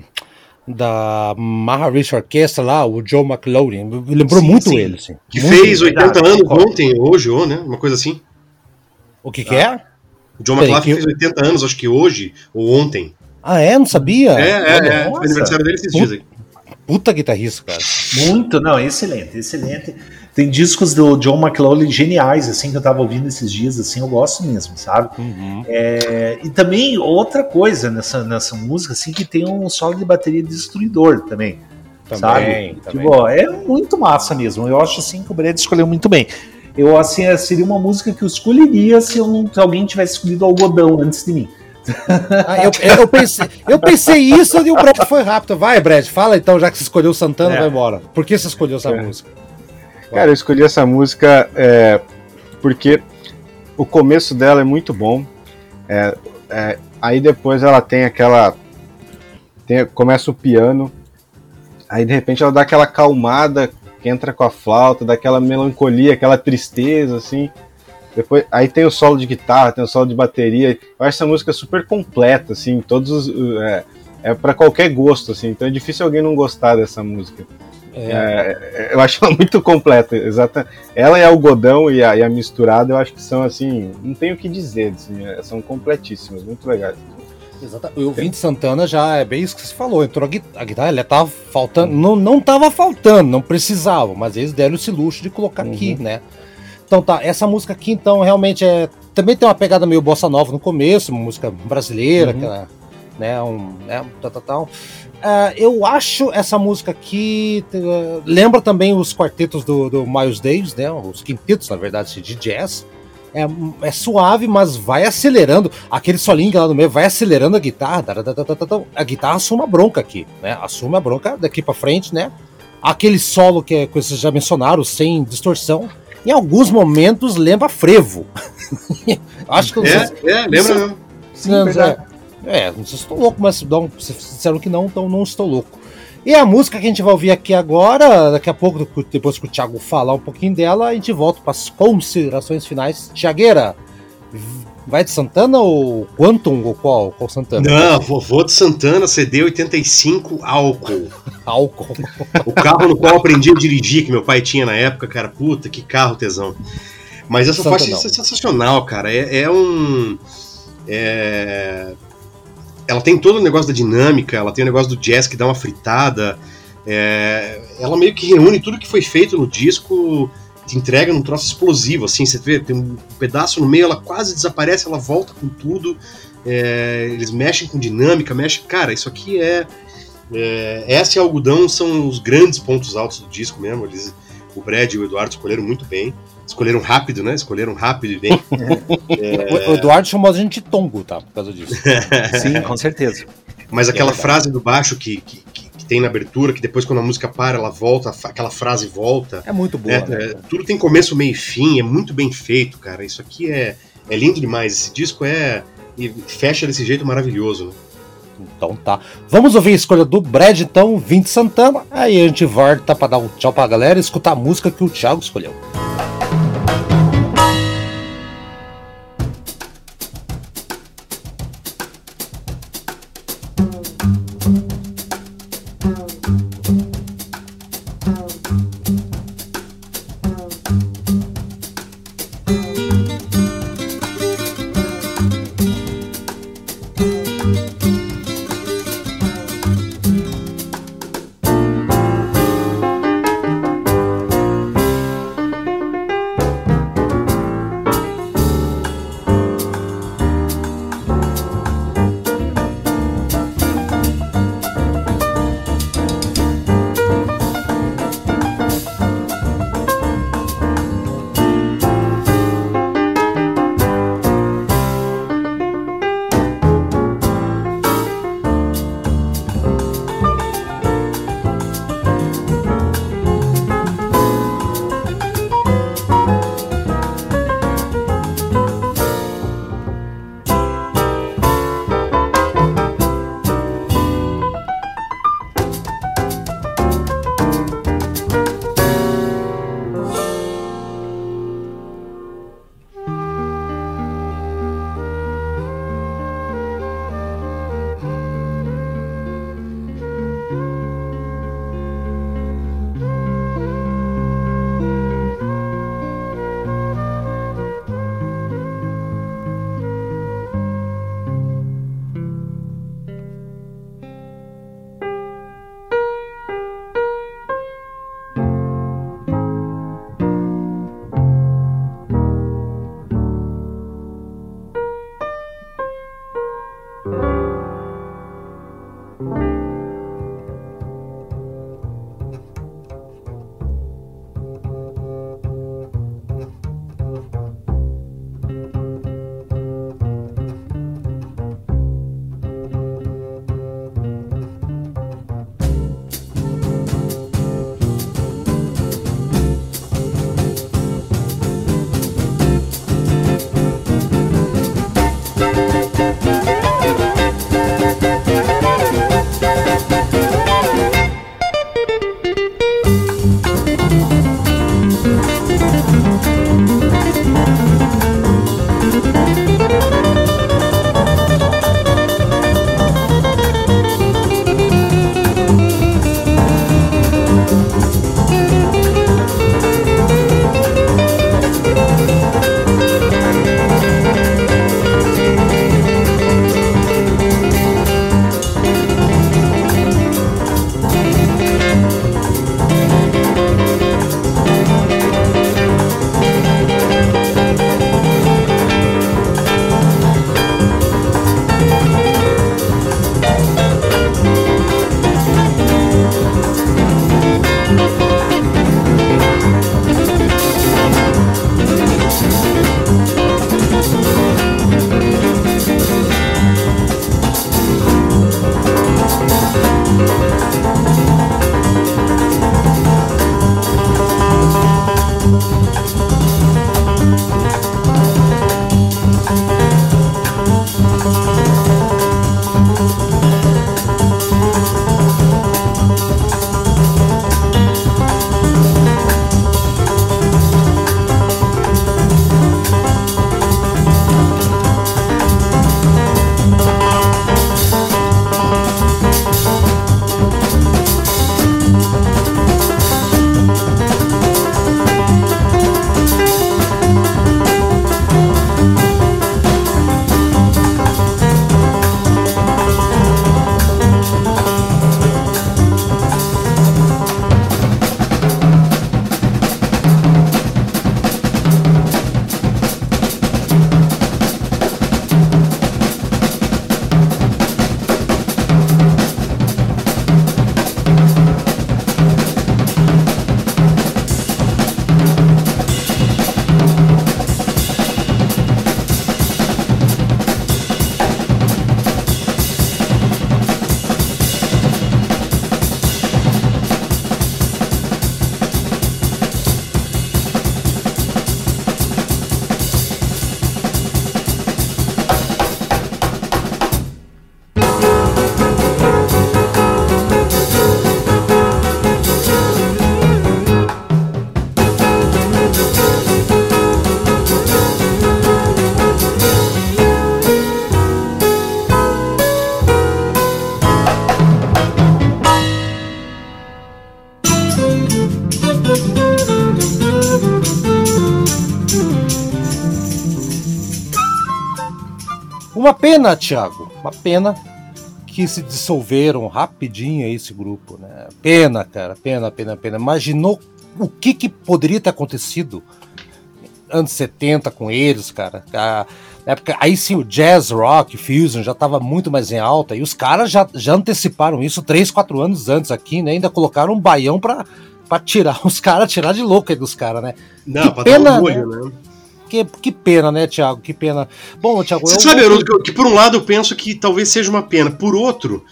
da Maharishi Orquestra lá, o Joe McLaughlin. Me Lembrou Sim, muito sim. ele, assim. Que Muito fez legal. 80 anos concordo. ontem, hoje, ou, né? Uma coisa assim. O que, que é? O John McLaughlin que- fez 80 anos, acho que hoje, ou ontem. Ah, é? Não sabia? É, é, Olha, é. Foi aniversário dele esses dias aí. Puta guitarrista, cara. Muito, não, excelente, excelente. Tem discos do John McLaughlin geniais, assim, que eu tava ouvindo esses dias, assim, eu gosto mesmo, sabe? É, e também outra coisa nessa, nessa música, assim, que tem um solo de bateria destruidor também. Também, sabe? também. Tipo, é muito massa mesmo. Eu acho assim que o Brad escolheu muito bem. Eu assim, seria uma música que eu escolheria se, eu não- se alguém tivesse escolhido algodão antes de mim. Ah, eu, eu, pensei, eu pensei isso e o Brad foi rápido. Vai, Brad, fala então, já que você escolheu o Santana, É. vai embora. Por que você escolheu essa É. música? Cara, eu escolhi essa música é, porque o começo dela é muito bom. É, é, aí depois ela tem aquela. tem- começa o piano. Aí de repente ela dá aquela calmada que entra com a flauta, dá aquela melancolia, aquela tristeza, assim. Depois, aí tem o solo de guitarra, tem o solo de bateria. Eu acho essa música super completa, assim, todos os. É, é para qualquer gosto, assim. Então é difícil alguém não gostar dessa música. É, É, eu acho ela muito completa, exata. Ela e a algodão e a, e a misturada, eu acho que são assim, não tenho o que dizer, assim, é, são completíssimas, muito legais. Exata- O Vinte Santana já é bem isso que você falou. Entrou a, gui- a guitarra, ela tava faltando. Não, não tava faltando, não precisava, mas eles deram esse luxo de colocar aqui, né? Então tá, essa música aqui então realmente é também tem uma pegada meio bossa nova no começo, uma música brasileira, Uhum. aquela, né, um, né, tal, tal, tal. Ah, eu acho essa música aqui eh, lembra também os quartetos do, do Miles Davis, né, os quintetos na verdade de jazz. É, é suave, mas vai acelerando. Aquele solinho lá no meio vai acelerando a guitarra. tá, tá, tá. A guitarra assume a bronca aqui, né? Assume a bronca daqui pra frente, né? Aquele solo que, é, que vocês já mencionaram, sem distorção, em alguns momentos lembra frevo. Acho que eu não sei se- É, é, lembra mesmo. Sim, não, verdade. É, não sei se estou louco, mas não, vocês disseram que não, então não estou louco. E a música que a gente vai ouvir aqui agora, daqui a pouco, depois que o Thiago falar um pouquinho dela, a gente volta para as considerações finais. Tiagueira, vai de Santana ou Quantum ou qual? Qual Santana? Não, vovô de Santana, CD 85, álcool. Álcool. O carro no qual eu aprendi a dirigir, que meu pai tinha na época, cara, puta, que carro tesão. Mas essa Santa faixa não. é sensacional, cara. É, é um. é- Ela tem todo o negócio da dinâmica, ela tem o negócio do jazz que dá uma fritada. é, Ela meio que reúne tudo que foi feito no disco, te entrega num troço explosivo, assim. Você vê, tem um pedaço no meio, ela quase desaparece, ela volta com tudo. é, Eles mexem com dinâmica, mexem. Cara, isso aqui é. É, essa e algodão são os grandes pontos altos do disco mesmo. Eles, o Brad e o Eduardo escolheram muito bem. Escolheram rápido, né? Escolheram rápido e bem. O, o Eduardo chamou a gente de tongo, tá? Por causa disso. Sim, com certeza. Mas aquela É frase do baixo que, que, que- que tem na abertura, que depois quando a música para, ela volta, aquela frase volta. É muito boa, É, né? é, tudo tem começo, meio e fim, é muito bem feito, cara. Isso aqui é, é lindo demais. Esse disco é. E fecha desse jeito maravilhoso. Né? Então tá. Vamos ouvir a escolha do Brad, então, 20 Santana. Aí a gente volta pra dar um tchau pra galera e escutar a música que o Thiago escolheu. Pena, Thiago, uma pena que se dissolveram rapidinho esse grupo, né? Pena, cara, pena, pena, pena. Imaginou o que, que poderia ter acontecido anos 70 com eles, cara? A época, aí sim o jazz rock, fusion já estava muito mais em alta e os caras já, já anteciparam isso 3, 4 anos antes aqui, né? Ainda colocaram um baião para tirar os caras, tirar de louco aí dos caras, né? Não, que pra pena, dar um né? Que, que pena, né, Thiago? Que pena. Bom, Thiago. Você sabe, Haroldo, que, que por um lado eu penso que talvez seja uma pena. Por outro,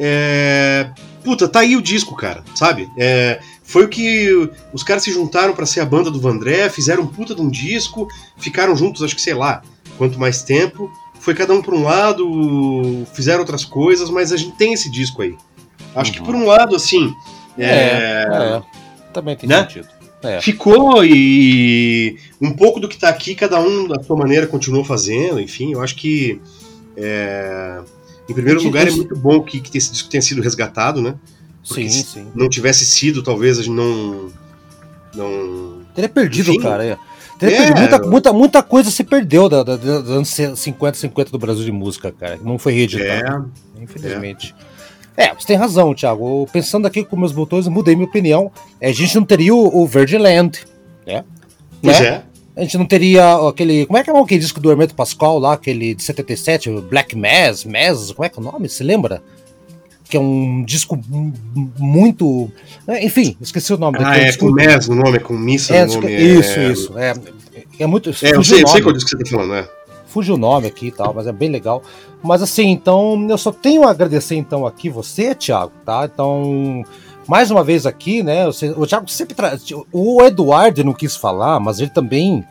é... puta, tá aí o disco, cara, sabe? É... Foi o que os caras se juntaram para ser a banda do Vandré, fizeram um puta de um disco, ficaram juntos, acho que sei lá, quanto mais tempo. Foi cada um por um lado, fizeram outras coisas, mas a gente tem esse disco aí. Acho uhum. que por um lado, assim. É, é, é também tem né? sentido. É. Ficou e um pouco do que está aqui, cada um da sua maneira continuou fazendo, enfim, eu acho que é, em primeiro lugar é muito bom que, que esse disco tenha sido resgatado, né? Porque sim, sim. não tivesse sido, talvez a gente não. não... Teria perdido, enfim, cara. É. É. Muita, muita, muita coisa se perdeu da, da, dos anos 50, 50 do Brasil de música, cara. Não foi reeditado. É, infelizmente. É. É, você tem razão, Thiago. Pensando aqui com meus botões, eu mudei minha opinião. É, a gente não teria o, o Virgin Land, né? Pois né? é. A gente não teria aquele. Como é que é aquele disco do Hermeto Pascoal lá, aquele de 77, Black Mass, Mass, como é que é o nome? Se lembra? Que é um disco muito. É, enfim, esqueci o nome. Ah, é disco... com Mass o nome, é com Missa é, o nome. Isso, é... isso. É, é muito. É, eu sei, eu sei qual disco que você tá falando, né? Fugiu o nome aqui e tal, mas é bem legal. Mas assim, então, eu só tenho a agradecer então aqui você, Thiago, tá? Então, mais uma vez aqui, né? O Thiago sempre traz. O Eduardo não quis falar, mas ele também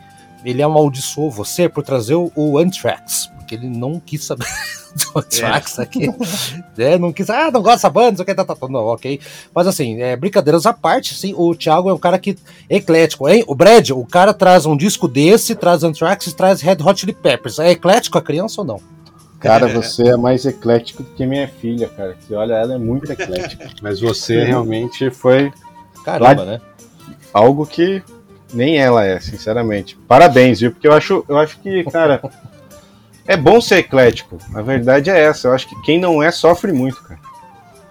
ele amaldiçoou você por trazer o, o Anthrax, porque ele não quis saber do Anthrax é. aqui. é, não quis, ah, não gosta dessa banda, não sei o que, tá, tá, tá, não, ok. Mas assim, é, brincadeiras à parte, sim, o Thiago é um cara que é eclético, hein? O Brad, o cara traz um disco desse, traz Anthrax e traz Red Hot Chili Peppers. É eclético a criança ou não? Cara, você é mais eclético do que minha filha, cara. Que olha, ela é muito eclética. Mas você realmente foi. Caramba, né? Algo que nem ela é, sinceramente. Parabéns, viu? Porque eu acho, eu acho que, cara, é bom ser eclético. A verdade é essa. Eu acho que quem não é sofre muito, cara.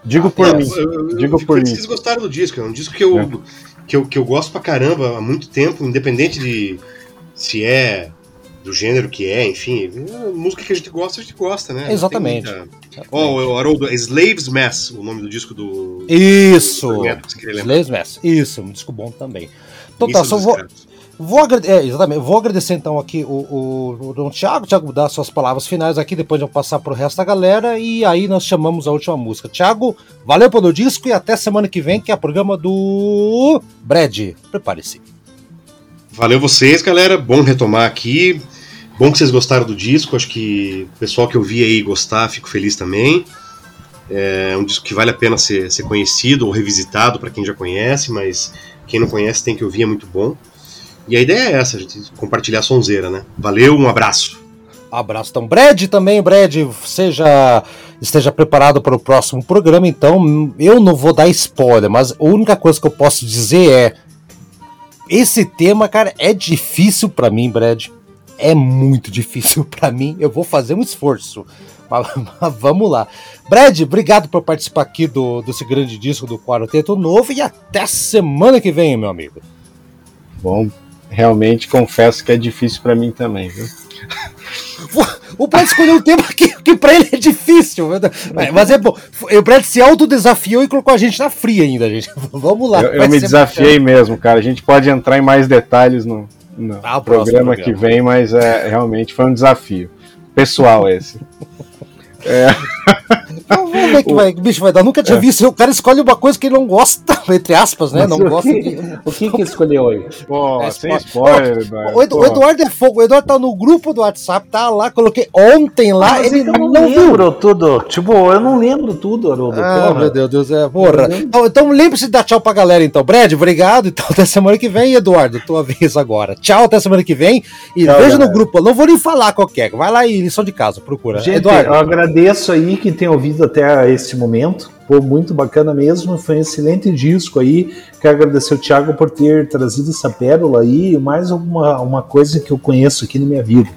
Digo ah, por mim. Eu, eu, digo por mim. Vocês gostaram do disco? É um disco que eu, é. que, eu, que eu gosto pra caramba há muito tempo, independente de se é do gênero que é, enfim. música que a gente gosta, a gente gosta, né? Exatamente. Ó, muita... oh, Haroldo, Slaves Mass, o nome do disco do. Isso! Do Slaves Mass, isso, um disco bom também. Então tá, só vou. Vou, agrade é, exatamente, vou agradecer então aqui o, o, o, o Thiago, Thiago dá suas palavras finais aqui, depois de eu passar pro resto da galera, e aí nós chamamos a última música. Thiago, valeu pelo disco e até semana que vem, que é o programa do Brad. Prepare-se. Valeu vocês, galera. Bom retomar aqui. Bom que vocês gostaram do disco. Acho que o pessoal que eu vi aí gostar, fico feliz também. É um disco que vale a pena ser, ser conhecido ou revisitado para quem já conhece, mas quem não conhece tem que ouvir, é muito bom. E a ideia é essa, a gente compartilhar a sonzeira, né? Valeu, um abraço. Abraço então. Brad também, Brad, seja esteja preparado para o próximo programa, então eu não vou dar spoiler, mas a única coisa que eu posso dizer é esse tema, cara, é difícil para mim, Brad. É muito difícil para mim. Eu vou fazer um esforço. Mas, mas, vamos lá. Brad, obrigado por participar aqui do, desse grande disco do Quarteto Novo e até semana que vem, meu amigo. Bom, realmente confesso que é difícil para mim também, viu? O Brad escolheu um tema que, que pra ele é difícil. Mas é bom. O Brad se autodesafiou e colocou a gente na fria ainda, gente. Vamos lá. Eu, eu me desafiei mesmo, cara. A gente pode entrar em mais detalhes no, no ah, programa, programa, que vem, mas é, realmente foi um desafio. Pessoal esse. É. Vamos ver que vai, bicho vai dar. Nunca tinha é. visto. O cara escolhe uma coisa que ele não gosta, entre aspas, né? Mas não gosta que, de... O que que ele escolheu hoje? Pô, é, sem spoiler, o, Edu, o, Eduardo é fogo. O Eduardo tá no grupo do WhatsApp, tá lá, coloquei ontem lá. Mas ele não, não lembro tudo. Tipo, eu não lembro tudo, Haroldo. Ah, porra. meu Deus, Deus é, porra. Então, então lembre-se de dar tchau pra galera, então. Brad, obrigado. Então, até semana que vem, Eduardo, tua vez agora. Tchau, até semana que vem. E tchau, veja galera. no grupo, eu não vou nem falar qualquer. Vai lá e lição de casa, procura. Gente, Eduardo. Eu agradeço aí quem tem ouvido até esse momento. Pô, muito bacana mesmo, foi um excelente disco aí. Quero agradecer o Thiago por ter trazido essa pérola aí, mais alguma uma coisa que eu conheço aqui na minha vida.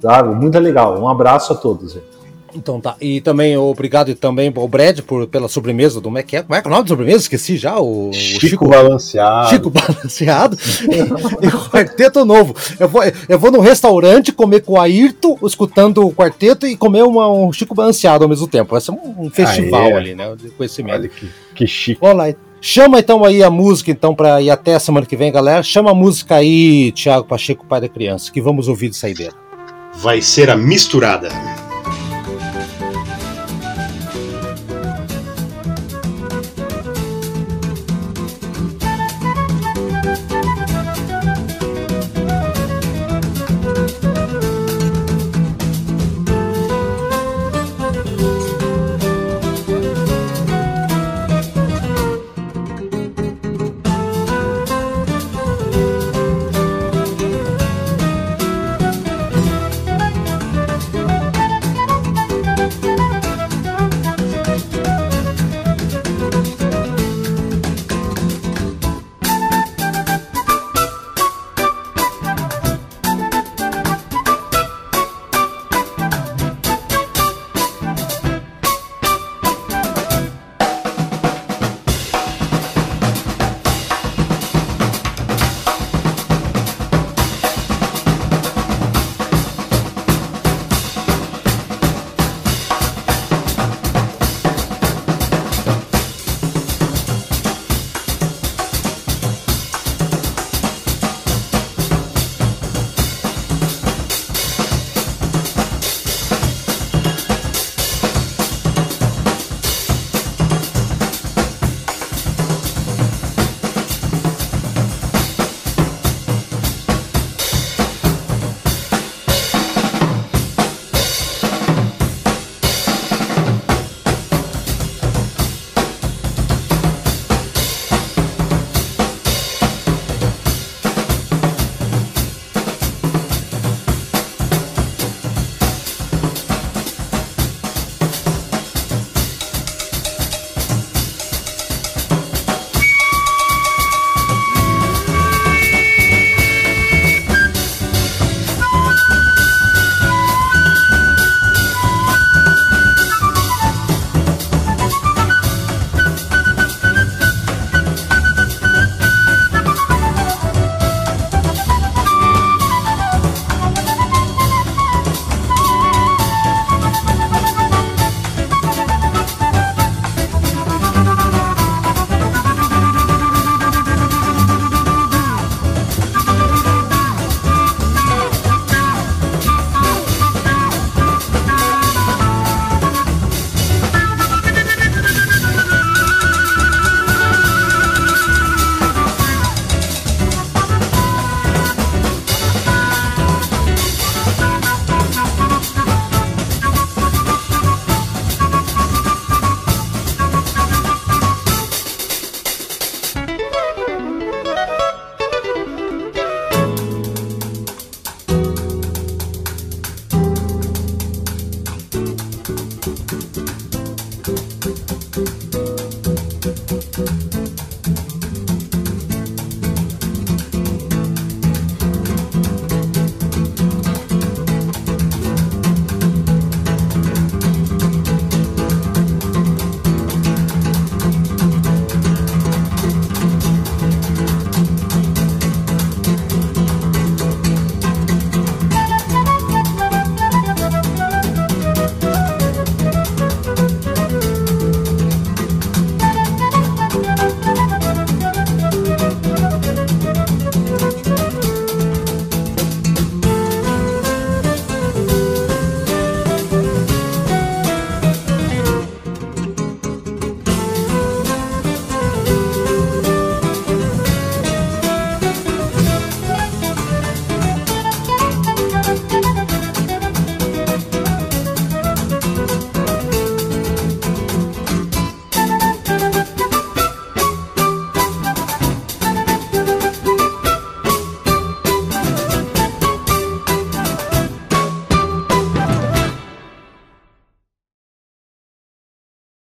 Sabe? Muito legal. Um abraço a todos. Gente. Então tá. E também obrigado também ao Brad por, pela sobremesa do como é que é? Como é que é o nome da sobremesa? Esqueci já. O, o Chico, Chico, balanceado. Chico balanceado e o quarteto novo. Eu vou, eu vou num restaurante comer com o Ayrton, escutando o quarteto e comer uma- um Chico balanceado ao mesmo tempo. Vai ser um, um festival Aê. ali, né? De conhecimento. Olha que, que chique. Vamos lá. Chama então aí a música, então, para ir até semana que vem, galera. Chama a música aí, Thiago Pacheco, pai da criança, que vamos ouvir de saideira. Vai ser a misturada.